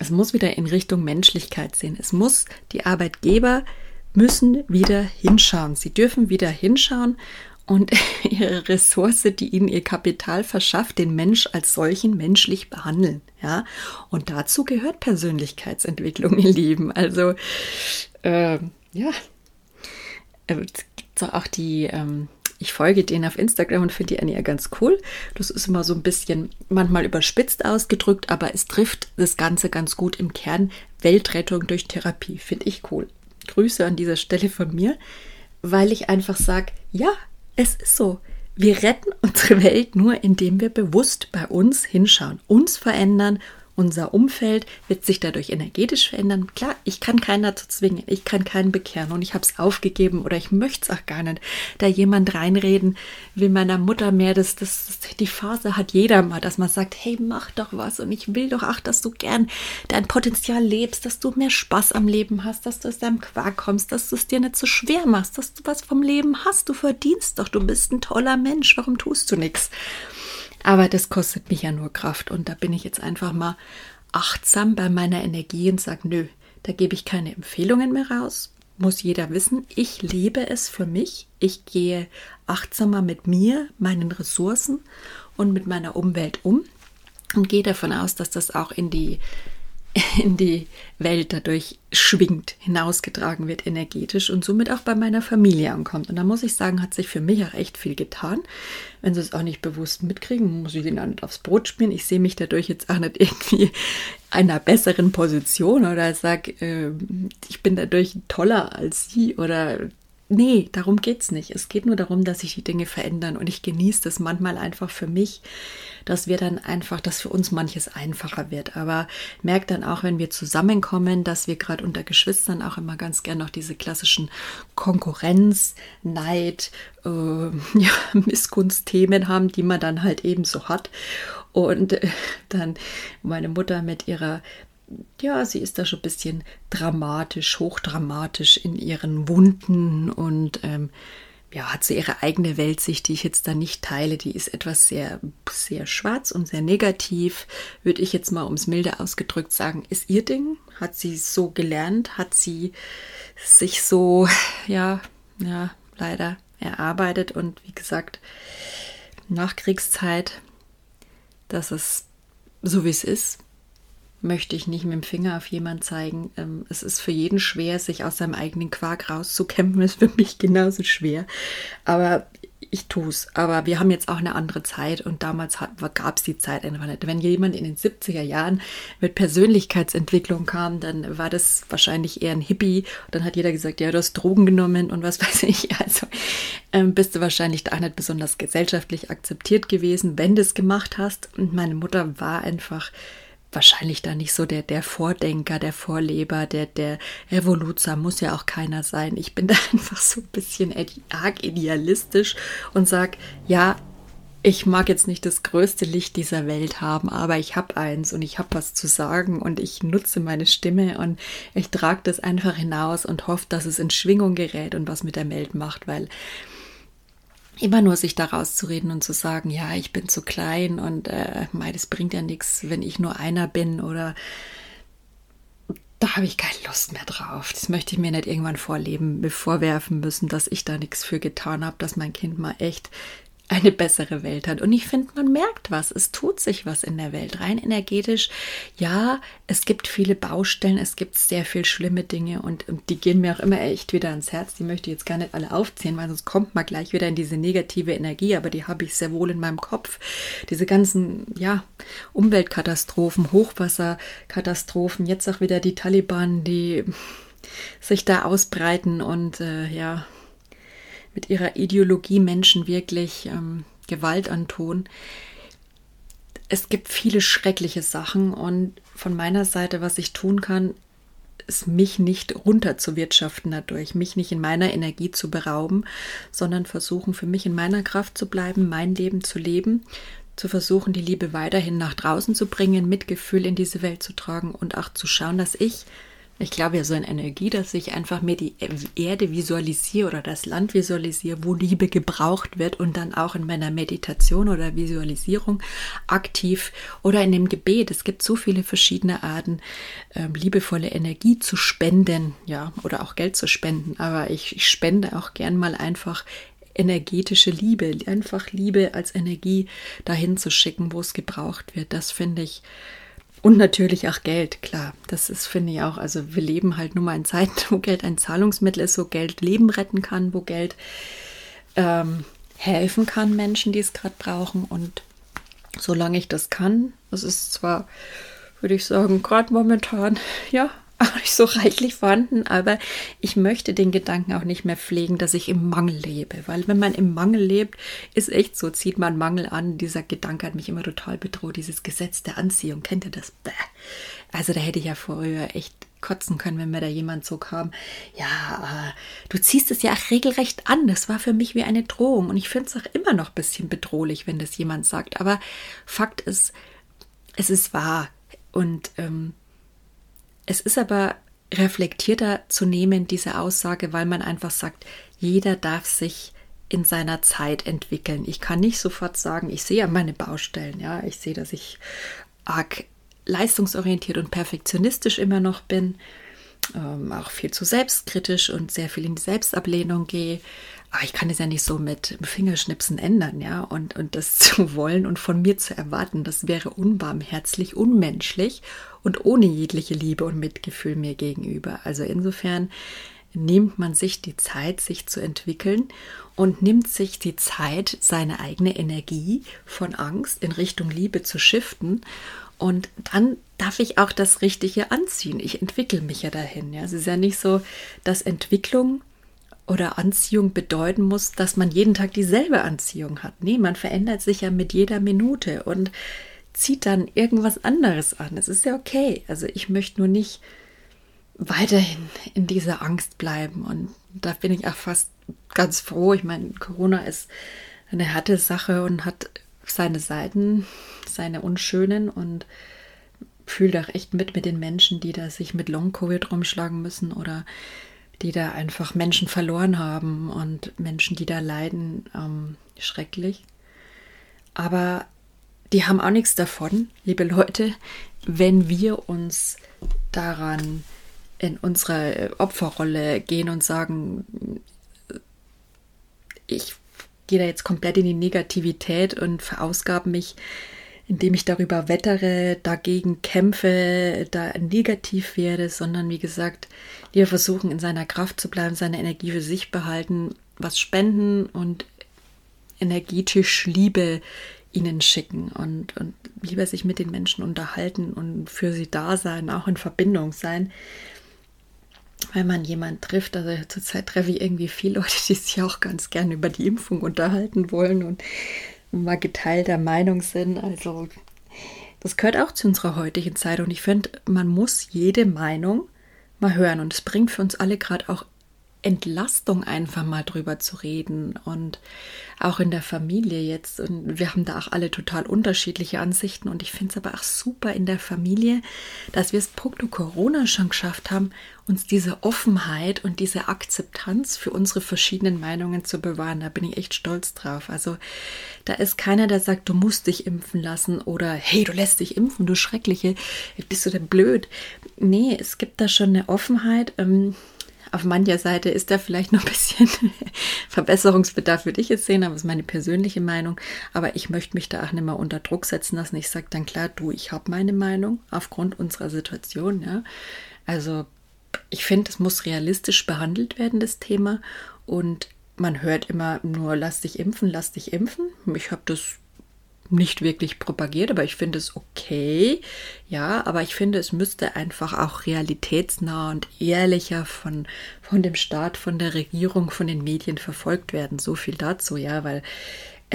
es muss wieder in Richtung Menschlichkeit sehen. Es muss, die Arbeitgeber müssen wieder hinschauen. Sie dürfen wieder hinschauen und ihre Ressource, die ihnen ihr Kapital verschafft, den Mensch als solchen menschlich behandeln. Ja, und dazu gehört Persönlichkeitsentwicklung, ihr Lieben. Also, äh, ja, es gibt auch die, ähm, ich folge denen auf Instagram und finde die eigentlich ganz cool. Das ist immer so ein bisschen manchmal überspitzt ausgedrückt, aber es trifft das Ganze ganz gut im Kern. Weltrettung durch Therapie, finde ich cool. Grüße an dieser Stelle von mir, weil ich einfach sage, ja, es ist so. Wir retten unsere Welt nur, indem wir bewusst bei uns hinschauen, uns verändern unser Umfeld wird sich dadurch energetisch verändern. Klar, ich kann keinen dazu zwingen, ich kann keinen bekehren und ich habe es aufgegeben oder ich möchte es auch gar nicht. Da jemand reinreden will meiner Mutter mehr, das, das, die Phase hat jeder mal, dass man sagt, hey, mach doch was und ich will doch auch, dass du gern dein Potenzial lebst, dass du mehr Spaß am Leben hast, dass du aus deinem Quark kommst, dass du es dir nicht so schwer machst, dass du was vom Leben hast, du verdienst doch, du bist ein toller Mensch, warum tust du nichts? Aber das kostet mich ja nur Kraft und da bin ich jetzt einfach mal achtsam bei meiner Energie und sage, nö, da gebe ich keine Empfehlungen mehr raus. Muss jeder wissen, ich lebe es für mich. Ich gehe achtsamer mit mir, meinen Ressourcen und mit meiner Umwelt um und gehe davon aus, dass das auch in die in die Welt dadurch schwingt, hinausgetragen wird energetisch und somit auch bei meiner Familie ankommt. Und da muss ich sagen, hat sich für mich auch echt viel getan. Wenn sie es auch nicht bewusst mitkriegen, muss ich ihnen auch nicht aufs Brot spielen. Ich sehe mich dadurch jetzt auch nicht irgendwie einer besseren Position oder sage, äh, ich bin dadurch toller als sie oder Nee, darum geht es nicht. Es geht nur darum, dass sich die Dinge verändern und ich genieße das manchmal einfach für mich, dass wir dann einfach, dass für uns manches einfacher wird. Aber merkt dann auch, wenn wir zusammenkommen, dass wir gerade unter Geschwistern auch immer ganz gern noch diese klassischen Konkurrenz, Neid, äh, ja, Missgunstthemen haben, die man dann halt eben so hat. Und äh, dann meine Mutter mit ihrer ja, sie ist da schon ein bisschen dramatisch, hochdramatisch in ihren Wunden und ähm, ja, hat sie ihre eigene Weltsicht, die ich jetzt da nicht teile. Die ist etwas sehr, sehr schwarz und sehr negativ, würde ich jetzt mal ums Milde ausgedrückt sagen, ist ihr Ding. Hat sie so gelernt, hat sie sich so, ja, ja, leider erarbeitet und wie gesagt, Nachkriegszeit, das ist so wie es ist möchte ich nicht mit dem Finger auf jemanden zeigen. Ähm, es ist für jeden schwer, sich aus seinem eigenen Quark rauszukämpfen. Ist für mich genauso schwer. Aber ich tue es. Aber wir haben jetzt auch eine andere Zeit und damals gab es die Zeit einfach nicht. Wenn jemand in den 70er Jahren mit Persönlichkeitsentwicklung kam, dann war das wahrscheinlich eher ein Hippie. Dann hat jeder gesagt, ja, du hast Drogen genommen und was weiß ich. Also ähm, bist du wahrscheinlich auch nicht besonders gesellschaftlich akzeptiert gewesen, wenn du es gemacht hast. Und meine Mutter war einfach wahrscheinlich da nicht so der, der Vordenker, der Vorleber, der, der Revoluzer muss ja auch keiner sein. Ich bin da einfach so ein bisschen arg idealistisch und sag, ja, ich mag jetzt nicht das größte Licht dieser Welt haben, aber ich habe eins und ich habe was zu sagen und ich nutze meine Stimme und ich trage das einfach hinaus und hoffe, dass es in Schwingung gerät und was mit der Welt macht, weil immer nur sich daraus zu reden und zu sagen, ja, ich bin zu klein und äh, mei, das bringt ja nichts, wenn ich nur einer bin oder da habe ich keine Lust mehr drauf. Das möchte ich mir nicht irgendwann vorleben, vorwerfen müssen, dass ich da nichts für getan habe, dass mein Kind mal echt eine bessere Welt hat. Und ich finde, man merkt was. Es tut sich was in der Welt. Rein energetisch. Ja, es gibt viele Baustellen. Es gibt sehr viel schlimme Dinge. Und, die gehen mir auch immer echt wieder ans Herz. Die möchte ich jetzt gar nicht alle aufzählen, weil sonst kommt man gleich wieder in diese negative Energie. Aber die habe ich sehr wohl in meinem Kopf. Diese ganzen, ja, Umweltkatastrophen, Hochwasserkatastrophen. Jetzt auch wieder die Taliban, die sich da ausbreiten und, äh, ja, mit ihrer Ideologie Menschen wirklich ähm, Gewalt antun. Es gibt viele schreckliche Sachen und von meiner Seite, was ich tun kann, ist mich nicht runterzuwirtschaften dadurch, mich nicht in meiner Energie zu berauben, sondern versuchen für mich in meiner Kraft zu bleiben, mein Leben zu leben, zu versuchen, die Liebe weiterhin nach draußen zu bringen, Mitgefühl in diese Welt zu tragen und auch zu schauen, dass ich ich glaube ja so eine Energie, dass ich einfach mir die Erde visualisiere oder das Land visualisiere, wo Liebe gebraucht wird und dann auch in meiner Meditation oder Visualisierung aktiv oder in dem Gebet. Es gibt so viele verschiedene Arten, äh, liebevolle Energie zu spenden, ja, oder auch Geld zu spenden. Aber ich, ich spende auch gern mal einfach energetische Liebe, einfach Liebe als Energie dahin zu schicken, wo es gebraucht wird. Das finde ich und natürlich auch Geld, klar. Das ist, finde ich auch, also wir leben halt nur mal in Zeiten, wo Geld ein Zahlungsmittel ist, wo Geld Leben retten kann, wo Geld ähm, helfen kann Menschen, die es gerade brauchen. Und solange ich das kann, das ist zwar, würde ich sagen, gerade momentan, ja, auch nicht so reichlich vorhanden, aber ich möchte den Gedanken auch nicht mehr pflegen, dass ich im Mangel lebe, weil wenn man im Mangel lebt, ist echt so, zieht man Mangel an. Dieser Gedanke hat mich immer total bedroht, dieses Gesetz der Anziehung, kennt ihr das? Bäh. Also da hätte ich ja früher echt kotzen können, wenn mir da jemand so kam, ja, äh, du ziehst es ja auch regelrecht an. Das war für mich wie eine Drohung und ich finde es auch immer noch ein bisschen bedrohlich, wenn das jemand sagt. Aber Fakt ist, es ist wahr und ähm, es ist aber reflektierter zu nehmen, diese Aussage, weil man einfach sagt, jeder darf sich in seiner Zeit entwickeln. Ich kann nicht sofort sagen, ich sehe ja meine Baustellen, ja, ich sehe, dass ich arg leistungsorientiert und perfektionistisch immer noch bin, ähm, auch viel zu selbstkritisch und sehr viel in die Selbstablehnung gehe. Aber ich kann es ja nicht so mit Fingerschnipsen ändern, ja. Und, und das zu wollen und von mir zu erwarten, das wäre unbarmherzig, unmenschlich und ohne jegliche Liebe und Mitgefühl mir gegenüber. Also insofern nimmt man sich die Zeit, sich zu entwickeln und nimmt sich die Zeit, seine eigene Energie von Angst in Richtung Liebe zu shiften. Und dann darf ich auch das Richtige anziehen. Ich entwickle mich ja dahin. Ja. Es ist ja nicht so, dass Entwicklung oder Anziehung bedeuten muss, dass man jeden Tag dieselbe Anziehung hat. Nee, man verändert sich ja mit jeder Minute und zieht dann irgendwas anderes an. Es ist ja okay. Also ich möchte nur nicht weiterhin in dieser Angst bleiben. Und da bin ich auch fast ganz froh. Ich meine, Corona ist eine harte Sache und hat seine Seiten, seine unschönen und fühle auch echt mit mit den Menschen, die da sich mit Long-Covid rumschlagen müssen oder die da einfach Menschen verloren haben und Menschen, die da leiden, ähm, schrecklich. Aber die haben auch nichts davon, liebe Leute, wenn wir uns daran in unsere Opferrolle gehen und sagen, ich gehe da jetzt komplett in die Negativität und verausgabe mich indem ich darüber wettere, dagegen kämpfe, da negativ werde, sondern wie gesagt, lieber versuchen, in seiner Kraft zu bleiben, seine Energie für sich behalten, was spenden und energetisch Liebe ihnen schicken und, und lieber sich mit den Menschen unterhalten und für sie da sein, auch in Verbindung sein. Wenn man jemanden trifft, also zurzeit treffe ich irgendwie viele Leute, die sich auch ganz gerne über die Impfung unterhalten wollen und mal geteilter Meinung sind. Also das gehört auch zu unserer heutigen Zeit und ich finde, man muss jede Meinung mal hören und es bringt für uns alle gerade auch Entlastung einfach mal drüber zu reden und auch in der Familie jetzt. Und wir haben da auch alle total unterschiedliche Ansichten und ich finde es aber auch super in der Familie, dass wir es puncto Corona schon geschafft haben, uns diese Offenheit und diese Akzeptanz für unsere verschiedenen Meinungen zu bewahren. Da bin ich echt stolz drauf. Also da ist keiner, der sagt, du musst dich impfen lassen oder hey, du lässt dich impfen, du Schreckliche, bist du denn blöd? Nee, es gibt da schon eine Offenheit. Ähm, auf mancher Seite ist da vielleicht noch ein bisschen Verbesserungsbedarf, würde ich jetzt sehen, aber das ist meine persönliche Meinung. Aber ich möchte mich da auch nicht mehr unter Druck setzen lassen. Ich sage dann klar, du, ich habe meine Meinung aufgrund unserer Situation. Ja. Also ich finde, es muss realistisch behandelt werden, das Thema. Und man hört immer nur, lass dich impfen, lass dich impfen. Ich habe das nicht wirklich propagiert, aber ich finde es okay. Ja, aber ich finde, es müsste einfach auch realitätsnah und ehrlicher von, von dem Staat, von der Regierung, von den Medien verfolgt werden. So viel dazu, ja, weil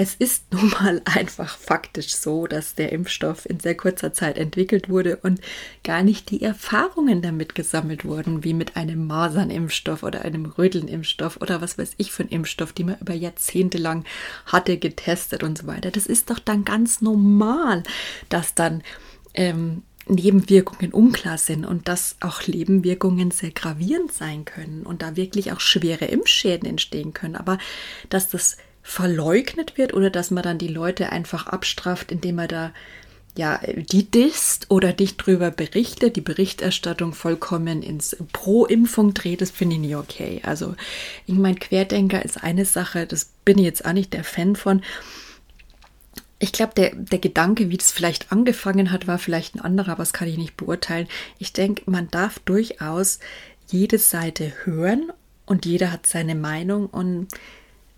es ist nun mal einfach faktisch so, dass der Impfstoff in sehr kurzer Zeit entwickelt wurde und gar nicht die Erfahrungen damit gesammelt wurden, wie mit einem Masernimpfstoff oder einem Rödelnimpfstoff oder was weiß ich ein Impfstoff, die man über Jahrzehnte lang hatte, getestet und so weiter. Das ist doch dann ganz normal, dass dann ähm, Nebenwirkungen unklar sind und dass auch Nebenwirkungen sehr gravierend sein können und da wirklich auch schwere Impfschäden entstehen können. Aber dass das verleugnet wird oder dass man dann die Leute einfach abstraft, indem man da ja, die disst oder dich drüber berichtet, die Berichterstattung vollkommen ins Pro-Impfung dreht, das finde ich nicht okay. Also, ich meine, Querdenker ist eine Sache, das bin ich jetzt auch nicht der Fan von. Ich glaube, der, der Gedanke, wie das vielleicht angefangen hat, war vielleicht ein anderer, aber das kann ich nicht beurteilen. Ich denke, man darf durchaus jede Seite hören und jeder hat seine Meinung und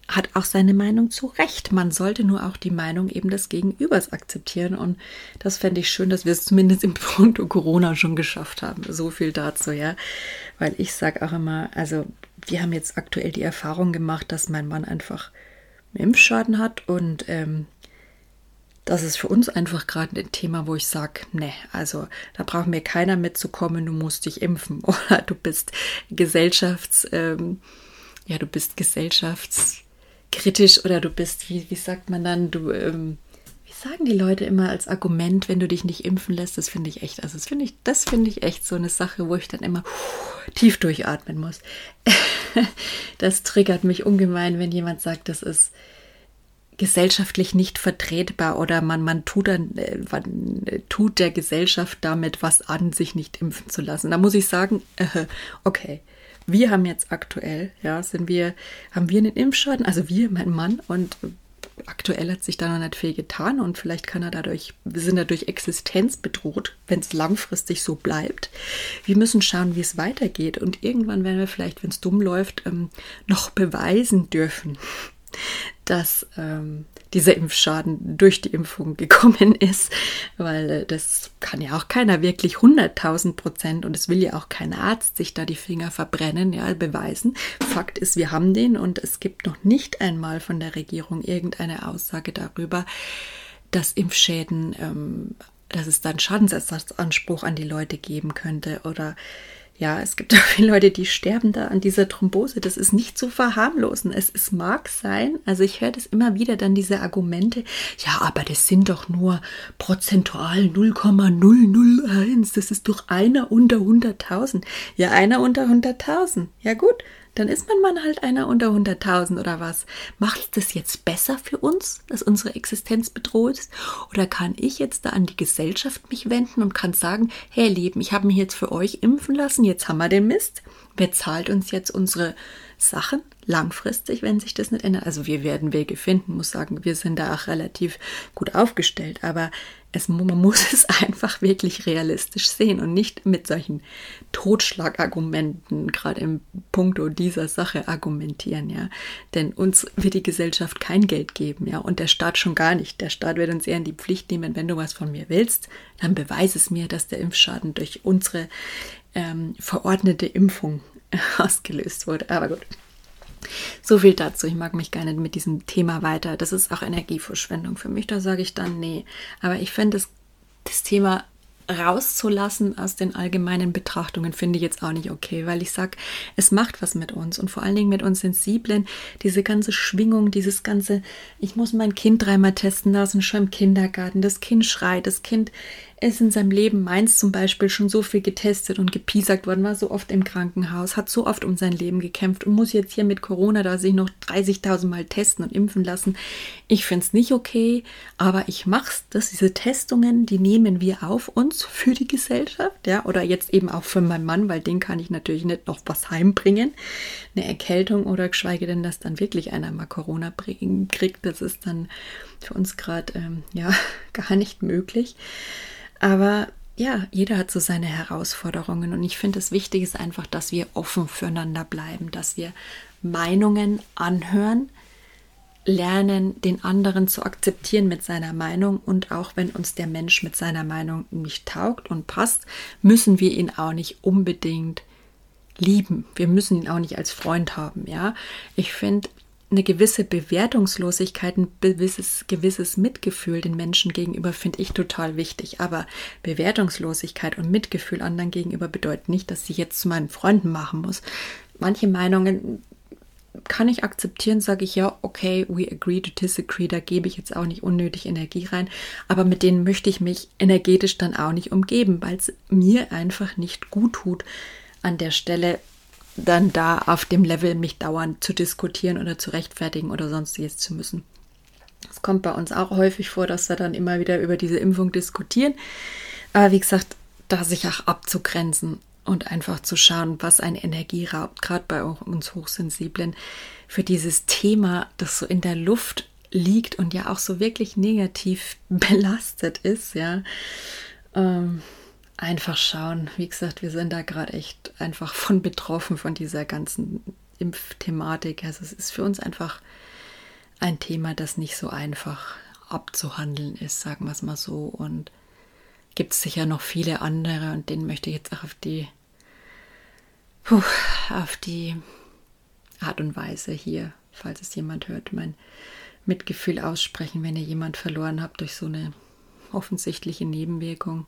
hat auch seine Meinung zu Recht. Man sollte nur auch die Meinung eben des Gegenübers akzeptieren. Und das fände ich schön, dass wir es zumindest im Punkt Corona schon geschafft haben. So viel dazu, ja. Weil ich sage auch immer, also wir haben jetzt aktuell die Erfahrung gemacht, dass mein Mann einfach einen Impfschaden hat und ähm, das ist für uns einfach gerade ein Thema, wo ich sage, ne, also da braucht mir keiner mitzukommen, du musst dich impfen oder du bist Gesellschafts, ähm, ja, du bist Gesellschafts, kritisch oder du bist, wie, wie sagt man dann, du, ähm, wie sagen die Leute immer als Argument, wenn du dich nicht impfen lässt, das finde ich echt, also das finde ich, das finde ich echt so eine Sache, wo ich dann immer tief durchatmen muss. das triggert mich ungemein, wenn jemand sagt, das ist gesellschaftlich nicht vertretbar oder man, man, tut, dann, äh, man tut der Gesellschaft damit was an, sich nicht impfen zu lassen. Da muss ich sagen, äh, okay, wir haben jetzt aktuell, ja, sind wir, haben wir einen Impfschaden, also wir, mein Mann, und aktuell hat sich da noch nicht viel getan und vielleicht kann er dadurch, wir sind dadurch existenzbedroht, wenn es langfristig so bleibt. Wir müssen schauen, wie es weitergeht und irgendwann werden wir vielleicht, wenn es dumm läuft, ähm, noch beweisen dürfen, dass ähm, dieser Impfschaden durch die Impfung gekommen ist, weil äh, das kann ja auch keiner wirklich 100.000 Prozent und es will ja auch kein Arzt sich da die Finger verbrennen, ja, beweisen. Fakt ist, wir haben den und es gibt noch nicht einmal von der Regierung irgendeine Aussage darüber, dass Impfschäden, ähm, dass es dann Schadensersatzanspruch an die Leute geben könnte oder ja, es gibt auch viele Leute, die sterben da an dieser Thrombose. Das ist nicht zu verharmlosen. Es, es mag sein, also ich höre das immer wieder dann diese Argumente, ja, aber das sind doch nur prozentual 0,001. Das ist doch einer unter 100.000. Ja, einer unter 100.000. Ja gut, dann ist mein Mann halt einer unter 100.000 oder was. Macht das jetzt besser für uns, dass unsere Existenz bedroht ist? Oder kann ich jetzt da an die Gesellschaft mich wenden und kann sagen, hey Leben, ich habe mich jetzt für euch impfen lassen, jetzt haben wir den Mist. Wer zahlt uns jetzt unsere Sachen langfristig, wenn sich das nicht ändert? Also wir werden Wege finden, muss sagen, wir sind da auch relativ gut aufgestellt, aber es, man muss es einfach wirklich realistisch sehen und nicht mit solchen Totschlagargumenten, gerade im Punkto dieser Sache argumentieren, ja. Denn uns wird die Gesellschaft kein Geld geben, ja, und der Staat schon gar nicht. Der Staat wird uns eher in die Pflicht nehmen, wenn du was von mir willst, dann beweise es mir, dass der Impfschaden durch unsere ähm, verordnete Impfung ausgelöst wurde. Aber gut. So viel dazu. Ich mag mich gerne mit diesem Thema weiter. Das ist auch Energieverschwendung für mich. Da sage ich dann nee. Aber ich finde das, das Thema rauszulassen aus den allgemeinen Betrachtungen finde ich jetzt auch nicht okay, weil ich sage, es macht was mit uns und vor allen Dingen mit uns Sensiblen, diese ganze Schwingung, dieses ganze, ich muss mein Kind dreimal testen lassen, schon im Kindergarten, das Kind schreit, das Kind ist in seinem Leben, meins zum Beispiel, schon so viel getestet und gepiesackt worden, war so oft im Krankenhaus, hat so oft um sein Leben gekämpft und muss jetzt hier mit Corona da sich noch 30.000 Mal testen und impfen lassen. Ich finde es nicht okay, aber ich mach's. Das, diese Testungen, die nehmen wir auf uns für die Gesellschaft, ja, oder jetzt eben auch für meinen Mann, weil den kann ich natürlich nicht noch was heimbringen. Eine Erkältung oder geschweige denn, dass dann wirklich einer mal Corona kriegt, das ist dann für uns gerade, ähm, ja, gar nicht möglich. Aber ja, jeder hat so seine Herausforderungen und ich finde, das Wichtige ist einfach, dass wir offen füreinander bleiben, dass wir Meinungen anhören, lernen, den anderen zu akzeptieren mit seiner Meinung und auch wenn uns der Mensch mit seiner Meinung nicht taugt und passt, müssen wir ihn auch nicht unbedingt lieben. Wir müssen ihn auch nicht als Freund haben, ja. Ich finde, eine gewisse Bewertungslosigkeit, ein gewisses, gewisses Mitgefühl den Menschen gegenüber finde ich total wichtig. Aber Bewertungslosigkeit und Mitgefühl anderen gegenüber bedeutet nicht, dass sie jetzt zu meinen Freunden machen muss. Manche Meinungen kann ich akzeptieren, sage ich ja, okay, we agree to disagree, da gebe ich jetzt auch nicht unnötig Energie rein, aber mit denen möchte ich mich energetisch dann auch nicht umgeben, weil es mir einfach nicht gut tut, an der Stelle dann da auf dem Level mich dauernd zu diskutieren oder zu rechtfertigen oder sonstiges zu müssen. Es kommt bei uns auch häufig vor, dass wir dann immer wieder über diese Impfung diskutieren. Aber wie gesagt, da sich auch abzugrenzen und einfach zu schauen, was ein Energie raubt, gerade bei uns Hochsensiblen, für dieses Thema, das so in der Luft liegt und ja auch so wirklich negativ belastet ist, ja. Ähm, einfach schauen. Wie gesagt, wir sind da gerade echt einfach von betroffen von dieser ganzen Impfthematik. Also es ist für uns einfach ein Thema, das nicht so einfach abzuhandeln ist, sagen wir es mal so. Und gibt es sicher noch viele andere und denen möchte ich jetzt auch auf die, puh, auf die Art und Weise hier, falls es jemand hört, mein Mitgefühl aussprechen, wenn ihr jemand verloren habt durch so eine offensichtliche Nebenwirkung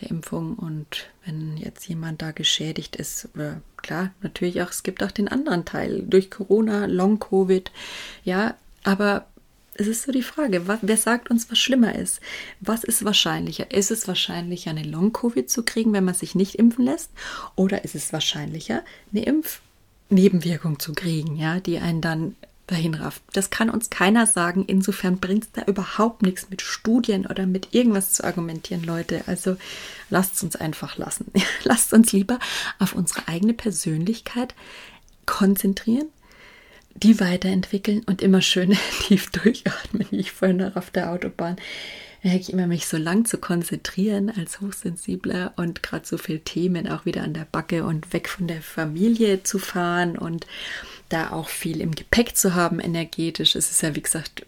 der Impfung. Und wenn jetzt jemand da geschädigt ist, äh, klar, natürlich auch, es gibt auch den anderen Teil durch Corona, Long-Covid, ja, aber es ist so die Frage, was, wer sagt uns, was schlimmer ist? Was ist wahrscheinlicher? Ist es wahrscheinlicher, eine Long-Covid zu kriegen, wenn man sich nicht impfen lässt? Oder ist es wahrscheinlicher, eine Impfnebenwirkung zu kriegen, ja, die einen dann dahin rafft. Das kann uns keiner sagen. Insofern bringt es da überhaupt nichts mit Studien oder mit irgendwas zu argumentieren, Leute. Also lasst uns einfach lassen. lasst uns lieber auf unsere eigene Persönlichkeit konzentrieren, die weiterentwickeln und immer schön tief durchatmen, wie ich vorhin noch auf der Autobahn merke ich immer, mich so lang zu konzentrieren als Hochsensibler und gerade so viele Themen auch wieder an der Backe und weg von der Familie zu fahren und da auch viel im Gepäck zu haben, energetisch. Es ist ja, wie gesagt,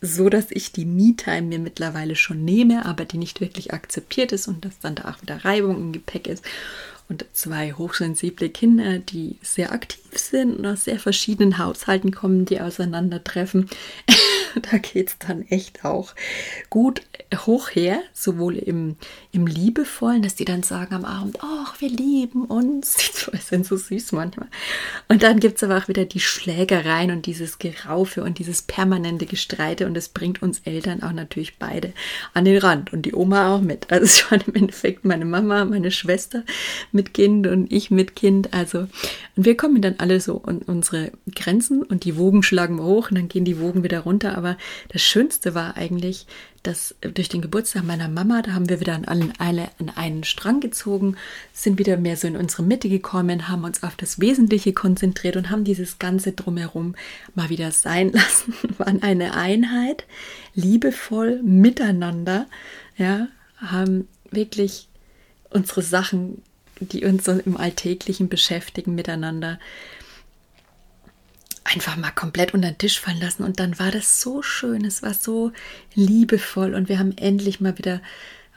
so, dass ich die Me-Time mir mittlerweile schon nehme, aber die nicht wirklich akzeptiert ist und dass dann da auch wieder Reibung im Gepäck ist. Und zwei hochsensible Kinder, die sehr aktiv sind und aus sehr verschiedenen Haushalten kommen, die aufeinandertreffen. da geht es dann echt auch gut hoch her, sowohl im, im Liebevollen, dass die dann sagen am Abend, ach, wir lieben uns. Die zwei sind so süß manchmal. Und dann gibt es aber auch wieder die Schlägereien und dieses Geraufe und dieses permanente Gestreite und das bringt uns Eltern auch natürlich beide an den Rand und die Oma auch mit. Also es waren im Endeffekt meine Mama, meine Schwester mit Kind und ich mit Kind. Also, und wir kommen dann alle so an unsere Grenzen und die Wogen schlagen wir hoch und dann gehen die Wogen wieder runter aber das Schönste war eigentlich, dass durch den Geburtstag meiner Mama, da haben wir wieder an, alle, an einen Strang gezogen, sind wieder mehr so in unsere Mitte gekommen, haben uns auf das Wesentliche konzentriert und haben dieses Ganze drumherum mal wieder sein lassen, waren eine Einheit, liebevoll miteinander, ja, haben wirklich unsere Sachen, die uns so im Alltäglichen beschäftigen, miteinander einfach mal komplett unter den Tisch fallen lassen. Und dann war das so schön, es war so liebevoll. Und wir haben endlich mal wieder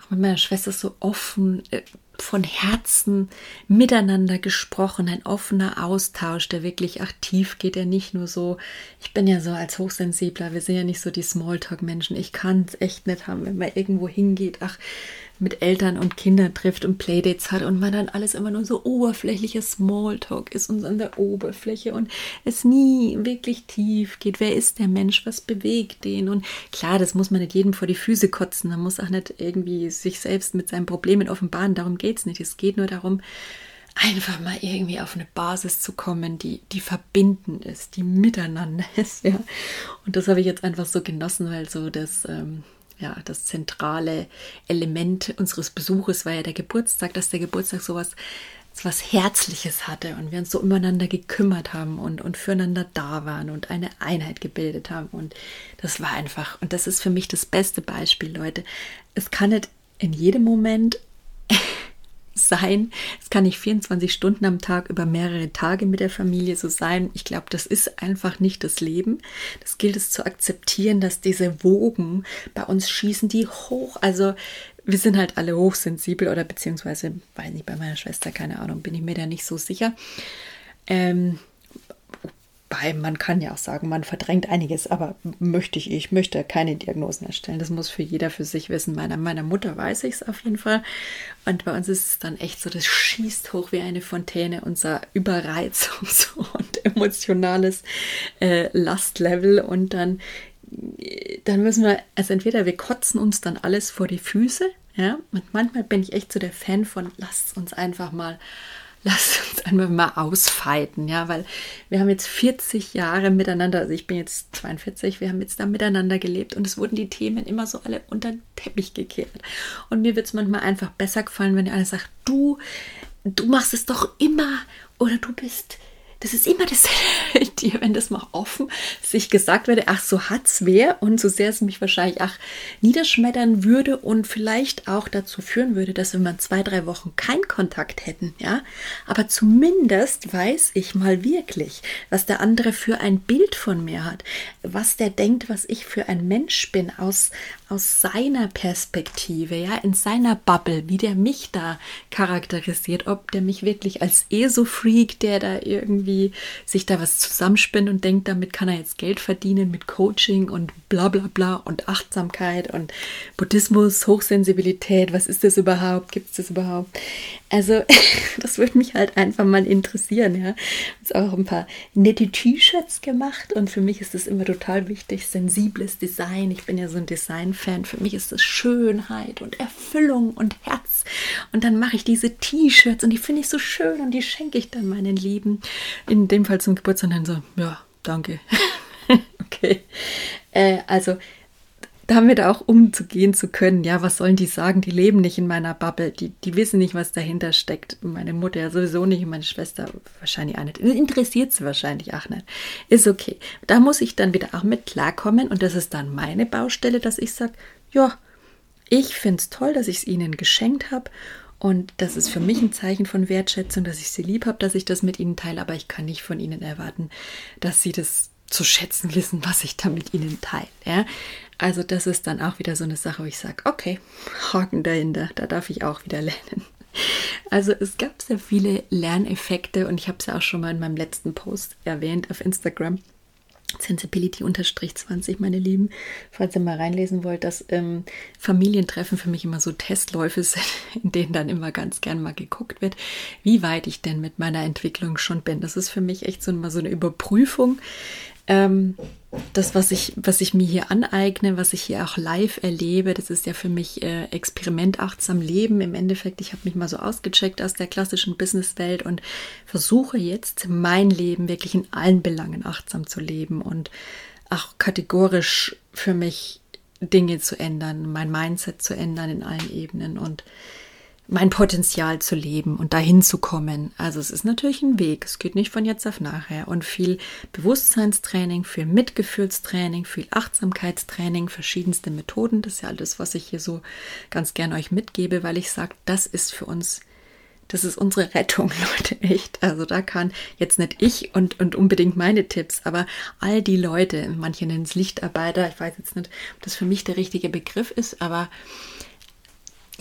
auch mit meiner Schwester so offen äh, von Herzen miteinander gesprochen, ein offener Austausch, der wirklich aktiv geht, der nicht nur so, ich bin ja so als Hochsensibler, wir sind ja nicht so die Smalltalk-Menschen, ich kann es echt nicht haben, wenn man irgendwo hingeht, ach, mit Eltern und Kindern trifft und Playdates hat und man dann alles immer nur so oberflächlicher Smalltalk ist und an der Oberfläche und es nie wirklich tief geht. Wer ist der Mensch? Was bewegt den? Und klar, das muss man nicht jedem vor die Füße kotzen. Man muss auch nicht irgendwie sich selbst mit seinen Problemen offenbaren. Darum geht es nicht. Es geht nur darum, einfach mal irgendwie auf eine Basis zu kommen, die, die verbindend ist, die miteinander ist, ja. Und das habe ich jetzt einfach so genossen, weil so das, ähm, ja, das zentrale Element unseres Besuches war ja der Geburtstag, dass der Geburtstag sowas was Herzliches hatte und wir uns so umeinander gekümmert haben und, und füreinander da waren und eine Einheit gebildet haben. Und das war einfach, und das ist für mich das beste Beispiel, Leute. Es kann nicht in jedem Moment sein. Es kann nicht 24 Stunden am Tag über mehrere Tage mit der Familie so sein. Ich glaube, das ist einfach nicht das Leben. Das gilt es zu akzeptieren, dass diese Wogen bei uns schießen, die hoch. Also wir sind halt alle hochsensibel oder beziehungsweise, weiß nicht, bei meiner Schwester, keine Ahnung, bin ich mir da nicht so sicher. Ähm, Wobei man kann ja auch sagen, man verdrängt einiges, aber möchte ich, ich möchte keine Diagnosen erstellen. Das muss für jeder für sich wissen. Meiner, meiner Mutter weiß ich es auf jeden Fall. Und bei uns ist es dann echt so, das schießt hoch wie eine Fontäne, unser Überreizungs- und emotionales äh, Lastlevel. Und dann, dann müssen wir, also entweder wir kotzen uns dann alles vor die Füße, ja, und manchmal bin ich echt so der Fan von, lasst uns einfach mal lasst uns einfach mal ausfeiten, ja, weil wir haben jetzt 40 Jahre miteinander, also ich bin jetzt 42, wir haben jetzt da miteinander gelebt und es wurden die Themen immer so alle unter den Teppich gekehrt. Und mir wird es manchmal einfach besser gefallen, wenn ihr alle sagt, du, du machst es doch immer oder du bist das ist immer das dir, wenn das mal offen sich gesagt werde, ach, so hat's wer. Und so sehr es mich wahrscheinlich ach niederschmettern würde und vielleicht auch dazu führen würde, dass wir mal zwei, drei Wochen keinen Kontakt hätten, ja. Aber zumindest weiß ich mal wirklich, was der andere für ein Bild von mir hat, was der denkt, was ich für ein Mensch bin aus, aus seiner Perspektive, ja, in seiner Bubble, wie der mich da charakterisiert, ob der mich wirklich als ESO-Freak, der da irgendwie sich da was zusammenspinnt und denkt, damit kann er jetzt Geld verdienen mit Coaching und bla bla bla und Achtsamkeit und Buddhismus, Hochsensibilität, was ist das überhaupt? Gibt es das überhaupt? Also, das würde mich halt einfach mal interessieren, ja. Jetzt auch ein paar nette T-Shirts gemacht und für mich ist das immer total wichtig, sensibles Design. Ich bin ja so ein Design-Fan. Für mich ist das Schönheit und Erfüllung und Herz. Und dann mache ich diese T-Shirts und die finde ich so schön und die schenke ich dann meinen Lieben. In dem Fall zum Geburtstag dann so, ja, danke. okay. Äh, also, damit auch umzugehen zu können. Ja, was sollen die sagen? Die leben nicht in meiner Bubble. Die, die wissen nicht, was dahinter steckt. Meine Mutter ja sowieso nicht meine Schwester wahrscheinlich auch nicht. Interessiert sie wahrscheinlich auch nicht. Ist okay. Da muss ich dann wieder auch mit klarkommen und das ist dann meine Baustelle, dass ich sage, ja, ich finde es toll, dass ich es ihnen geschenkt habe und das ist für mich ein Zeichen von Wertschätzung, dass ich sie lieb habe, dass ich das mit ihnen teile, aber ich kann nicht von ihnen erwarten, dass sie das zu schätzen wissen, was ich da mit ihnen teile. Ja? Also das ist dann auch wieder so eine Sache, wo ich sage, okay, Haken dahinter, da darf ich auch wieder lernen. Also es gab sehr viele Lerneffekte und ich habe es ja auch schon mal in meinem letzten Post erwähnt auf Instagram. Sensibility-20, meine Lieben, falls ihr mal reinlesen wollt, dass ähm, Familientreffen für mich immer so Testläufe sind, in denen dann immer ganz gern mal geguckt wird, wie weit ich denn mit meiner Entwicklung schon bin. Das ist für mich echt so mal so eine Überprüfung. Ähm, das, was ich, was ich mir hier aneigne, was ich hier auch live erlebe, das ist ja für mich äh, Experiment achtsam Leben. Im Endeffekt, ich habe mich mal so ausgecheckt aus der klassischen Businesswelt und versuche jetzt mein Leben wirklich in allen Belangen achtsam zu leben und auch kategorisch für mich Dinge zu ändern, mein Mindset zu ändern in allen Ebenen und mein Potenzial zu leben und dahin zu kommen. Also es ist natürlich ein Weg. Es geht nicht von jetzt auf nachher. Und viel Bewusstseinstraining, viel Mitgefühlstraining, viel Achtsamkeitstraining, verschiedenste Methoden. Das ist ja alles, was ich hier so ganz gern euch mitgebe, weil ich sage, das ist für uns, das ist unsere Rettung, Leute, echt. Also da kann jetzt nicht ich und, und unbedingt meine Tipps, aber all die Leute, manche nennen es Lichtarbeiter, ich weiß jetzt nicht, ob das für mich der richtige Begriff ist, aber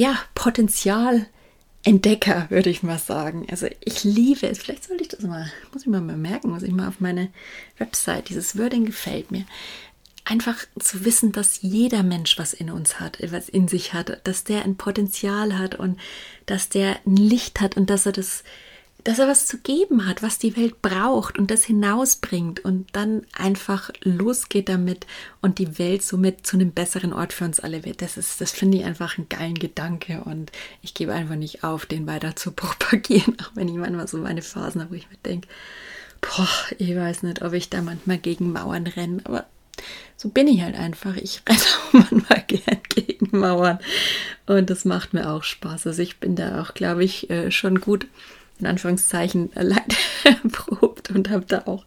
ja, Potenzialentdecker, würde ich mal sagen. Also ich liebe es. Vielleicht sollte ich das mal, muss ich mal merken, muss ich mal auf meine Website. Dieses Wording gefällt mir. einfach zu wissen, dass jeder Mensch was in uns hat, was in sich hat, dass der ein Potenzial hat und dass der ein Licht hat und dass er das, dass er was zu geben hat, was die Welt braucht und das hinausbringt und dann einfach losgeht damit und die Welt somit zu einem besseren Ort für uns alle wird. Das ist, das finde ich einfach einen geilen Gedanke und ich gebe einfach nicht auf, den weiter zu propagieren, auch wenn ich manchmal so meine Phasen habe, wo ich mir denke, boah, ich weiß nicht, ob ich da manchmal gegen Mauern renne, aber so bin ich halt einfach. Ich renne auch manchmal gern gegen Mauern und das macht mir auch Spaß. Also ich bin da auch, glaube ich, äh, schon gut in Anführungszeichen leid erprobt und habe da auch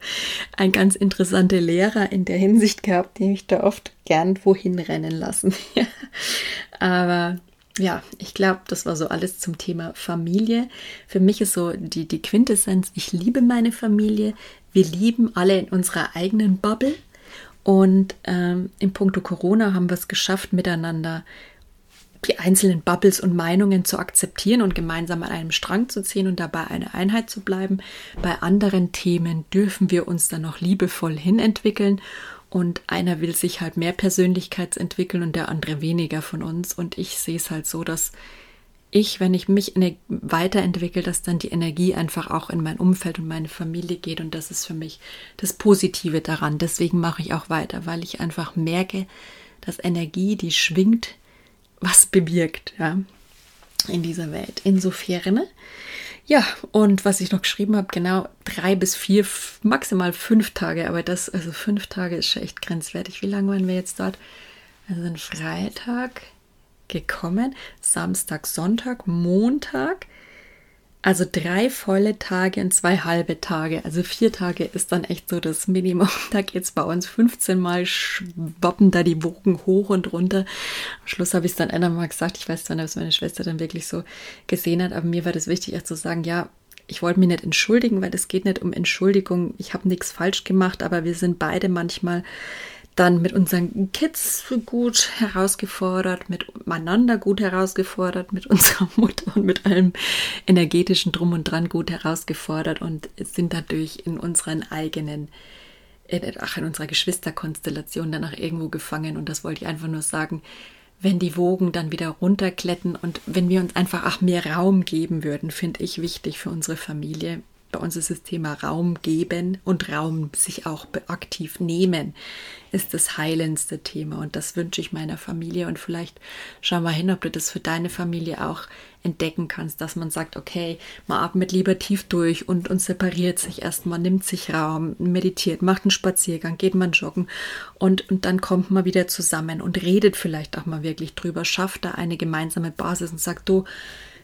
ein ganz interessante Lehrer in der Hinsicht gehabt, die mich da oft gern wohin rennen lassen. Aber ja, ich glaube, das war so alles zum Thema Familie. Für mich ist so die, die Quintessenz, ich liebe meine Familie. Wir lieben alle in unserer eigenen Bubble. Und ähm, in puncto Corona haben wir es geschafft, miteinander die einzelnen Bubbles und Meinungen zu akzeptieren und gemeinsam an einem Strang zu ziehen und dabei eine Einheit zu bleiben. Bei anderen Themen dürfen wir uns dann noch liebevoll hinentwickeln und einer will sich halt mehr Persönlichkeitsentwickeln und der andere weniger von uns. Und ich sehe es halt so, dass ich, wenn ich mich weiterentwickle, dass dann die Energie einfach auch in mein Umfeld und meine Familie geht. Und das ist für mich das Positive daran. Deswegen mache ich auch weiter, weil ich einfach merke, dass Energie, die schwingt, was bewirkt, ja, in dieser Welt. Insofern, ja, und was ich noch geschrieben habe, genau drei bis vier, maximal fünf Tage, aber das, also fünf Tage ist schon echt grenzwertig. Wie lange waren wir jetzt dort? Also ein Freitag gekommen, Samstag, Sonntag, Montag, also drei volle Tage und zwei halbe Tage. Also vier Tage ist dann echt so das Minimum. Da geht es bei uns 15 Mal schwappen da die Wogen hoch und runter. Am Schluss habe ich es dann einmal mal gesagt. Ich weiß dann, ob es meine Schwester dann wirklich so gesehen hat. Aber mir war das wichtig, echt zu sagen, ja, ich wollte mich nicht entschuldigen, weil es geht nicht um Entschuldigung. Ich habe nichts falsch gemacht, aber wir sind beide manchmal dann mit unseren Kids gut herausgefordert, miteinander gut herausgefordert, mit unserer Mutter und mit allem energetischen Drum und Dran gut herausgefordert und sind dadurch in unseren eigenen, ach, in unserer Geschwisterkonstellation dann auch irgendwo gefangen. Und das wollte ich einfach nur sagen, wenn die Wogen dann wieder runterkletten und wenn wir uns einfach auch mehr Raum geben würden, finde ich wichtig für unsere Familie, bei uns ist das Thema Raum geben und Raum sich auch aktiv nehmen, ist das heilendste Thema. Und das wünsche ich meiner Familie. Und vielleicht schau mal hin, ob du das für deine Familie auch entdecken kannst, dass man sagt, okay, man atmet lieber tief durch und, und separiert sich erstmal, nimmt sich Raum, meditiert, macht einen Spaziergang, geht mal joggen und, und dann kommt man wieder zusammen und redet vielleicht auch mal wirklich drüber, schafft da eine gemeinsame Basis und sagt, du,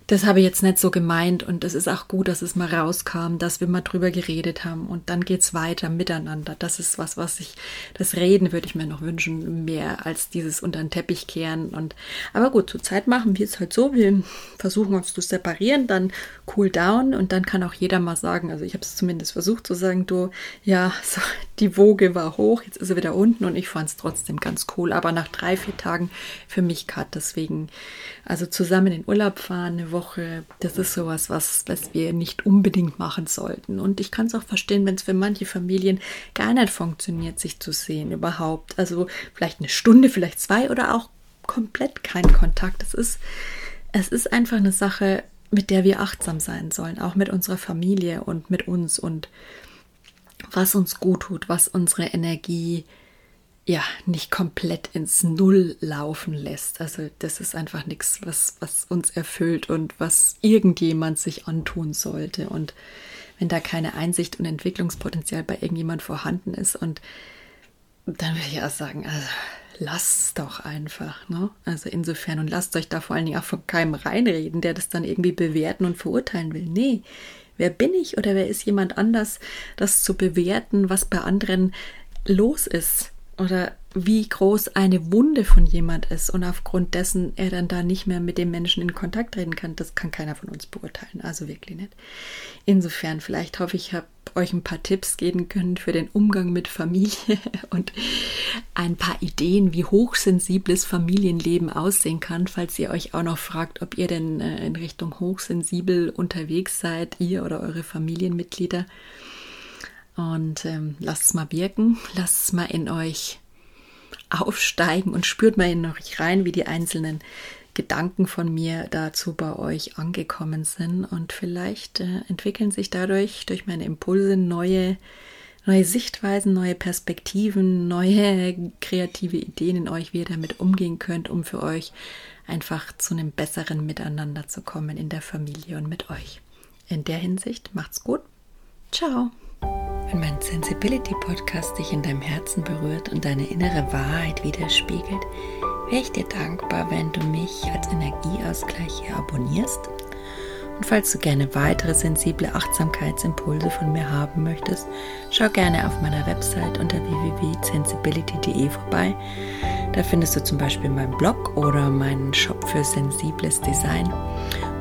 das habe ich jetzt nicht so gemeint und es ist auch gut, dass es mal rauskam, dass wir mal drüber geredet haben und dann geht es weiter miteinander. Das ist was, was ich, das Reden würde ich mir noch wünschen, mehr als dieses unter den Teppich kehren und, aber gut, zur Zeit machen wir es halt so, wir versuchen uns zu separieren, dann cool down und dann kann auch jeder mal sagen, also ich habe es zumindest versucht zu sagen, du, ja, so, die Woge war hoch, jetzt ist sie wieder unten und ich fand es trotzdem ganz cool, aber nach drei, vier Tagen für mich gerade deswegen, also zusammen in Urlaub fahren, Woche das ist sowas, was, was wir nicht unbedingt machen sollten. Und ich kann es auch verstehen, wenn es für manche Familien gar nicht funktioniert, sich zu sehen überhaupt. Also vielleicht eine Stunde, vielleicht zwei oder auch komplett kein Kontakt. Es ist, es ist einfach eine Sache, mit der wir achtsam sein sollen, auch mit unserer Familie und mit uns und was uns gut tut, was unsere Energie ja nicht komplett ins Null laufen lässt. Also das ist einfach nichts, was, was uns erfüllt und was irgendjemand sich antun sollte. Und wenn da keine Einsicht und Entwicklungspotenzial bei irgendjemand vorhanden ist und dann würde ich auch sagen, also lasst doch einfach, ne? Also insofern und lasst euch da vor allen Dingen auch von keinem reinreden, der das dann irgendwie bewerten und verurteilen will. Nee, wer bin ich oder wer ist jemand anders, das zu bewerten, was bei anderen los ist? Oder wie groß eine Wunde von jemand ist und aufgrund dessen er dann da nicht mehr mit dem Menschen in Kontakt treten kann, das kann keiner von uns beurteilen. Also wirklich nicht. Insofern, vielleicht hoffe ich, habe euch ein paar Tipps geben können für den Umgang mit Familie und ein paar Ideen, wie hochsensibles Familienleben aussehen kann, falls ihr euch auch noch fragt, ob ihr denn äh, in Richtung hochsensibel unterwegs seid, ihr oder eure Familienmitglieder. Und ähm, lasst es mal wirken, lasst es mal in euch aufsteigen und spürt mal in euch rein, wie die einzelnen Gedanken von mir dazu bei euch angekommen sind. Und vielleicht äh, entwickeln sich dadurch, durch meine Impulse, neue, neue Sichtweisen, neue Perspektiven, neue kreative Ideen in euch, wie ihr damit umgehen könnt, um für euch einfach zu einem besseren Miteinander zu kommen in der Familie und mit euch. In der Hinsicht macht's gut. Ciao. Wenn mein Sensibility Podcast dich in deinem Herzen berührt und deine innere Wahrheit widerspiegelt, wäre ich dir dankbar, wenn du mich als Energieausgleich hier abonnierst. Und falls du gerne weitere sensible Achtsamkeitsimpulse von mir haben möchtest, schau gerne auf meiner Website unter www.sensibility.de vorbei. Da findest du zum Beispiel meinen Blog oder meinen Shop für sensibles Design.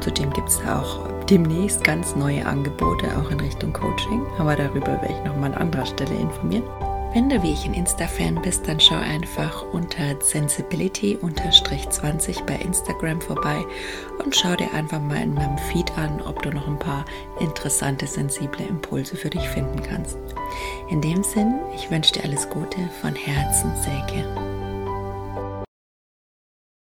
Zudem gibt es auch demnächst ganz neue Angebote, auch in Richtung Coaching. Aber darüber werde ich nochmal an anderer Stelle informieren. Wenn du wie ich ein Insta-Fan bist, dann schau einfach unter Sensibility-20 bei Instagram vorbei und schau dir einfach mal in meinem Feed an, ob du noch ein paar interessante, sensible Impulse für dich finden kannst. In dem Sinn, ich wünsche dir alles Gute von Herzen, Säge.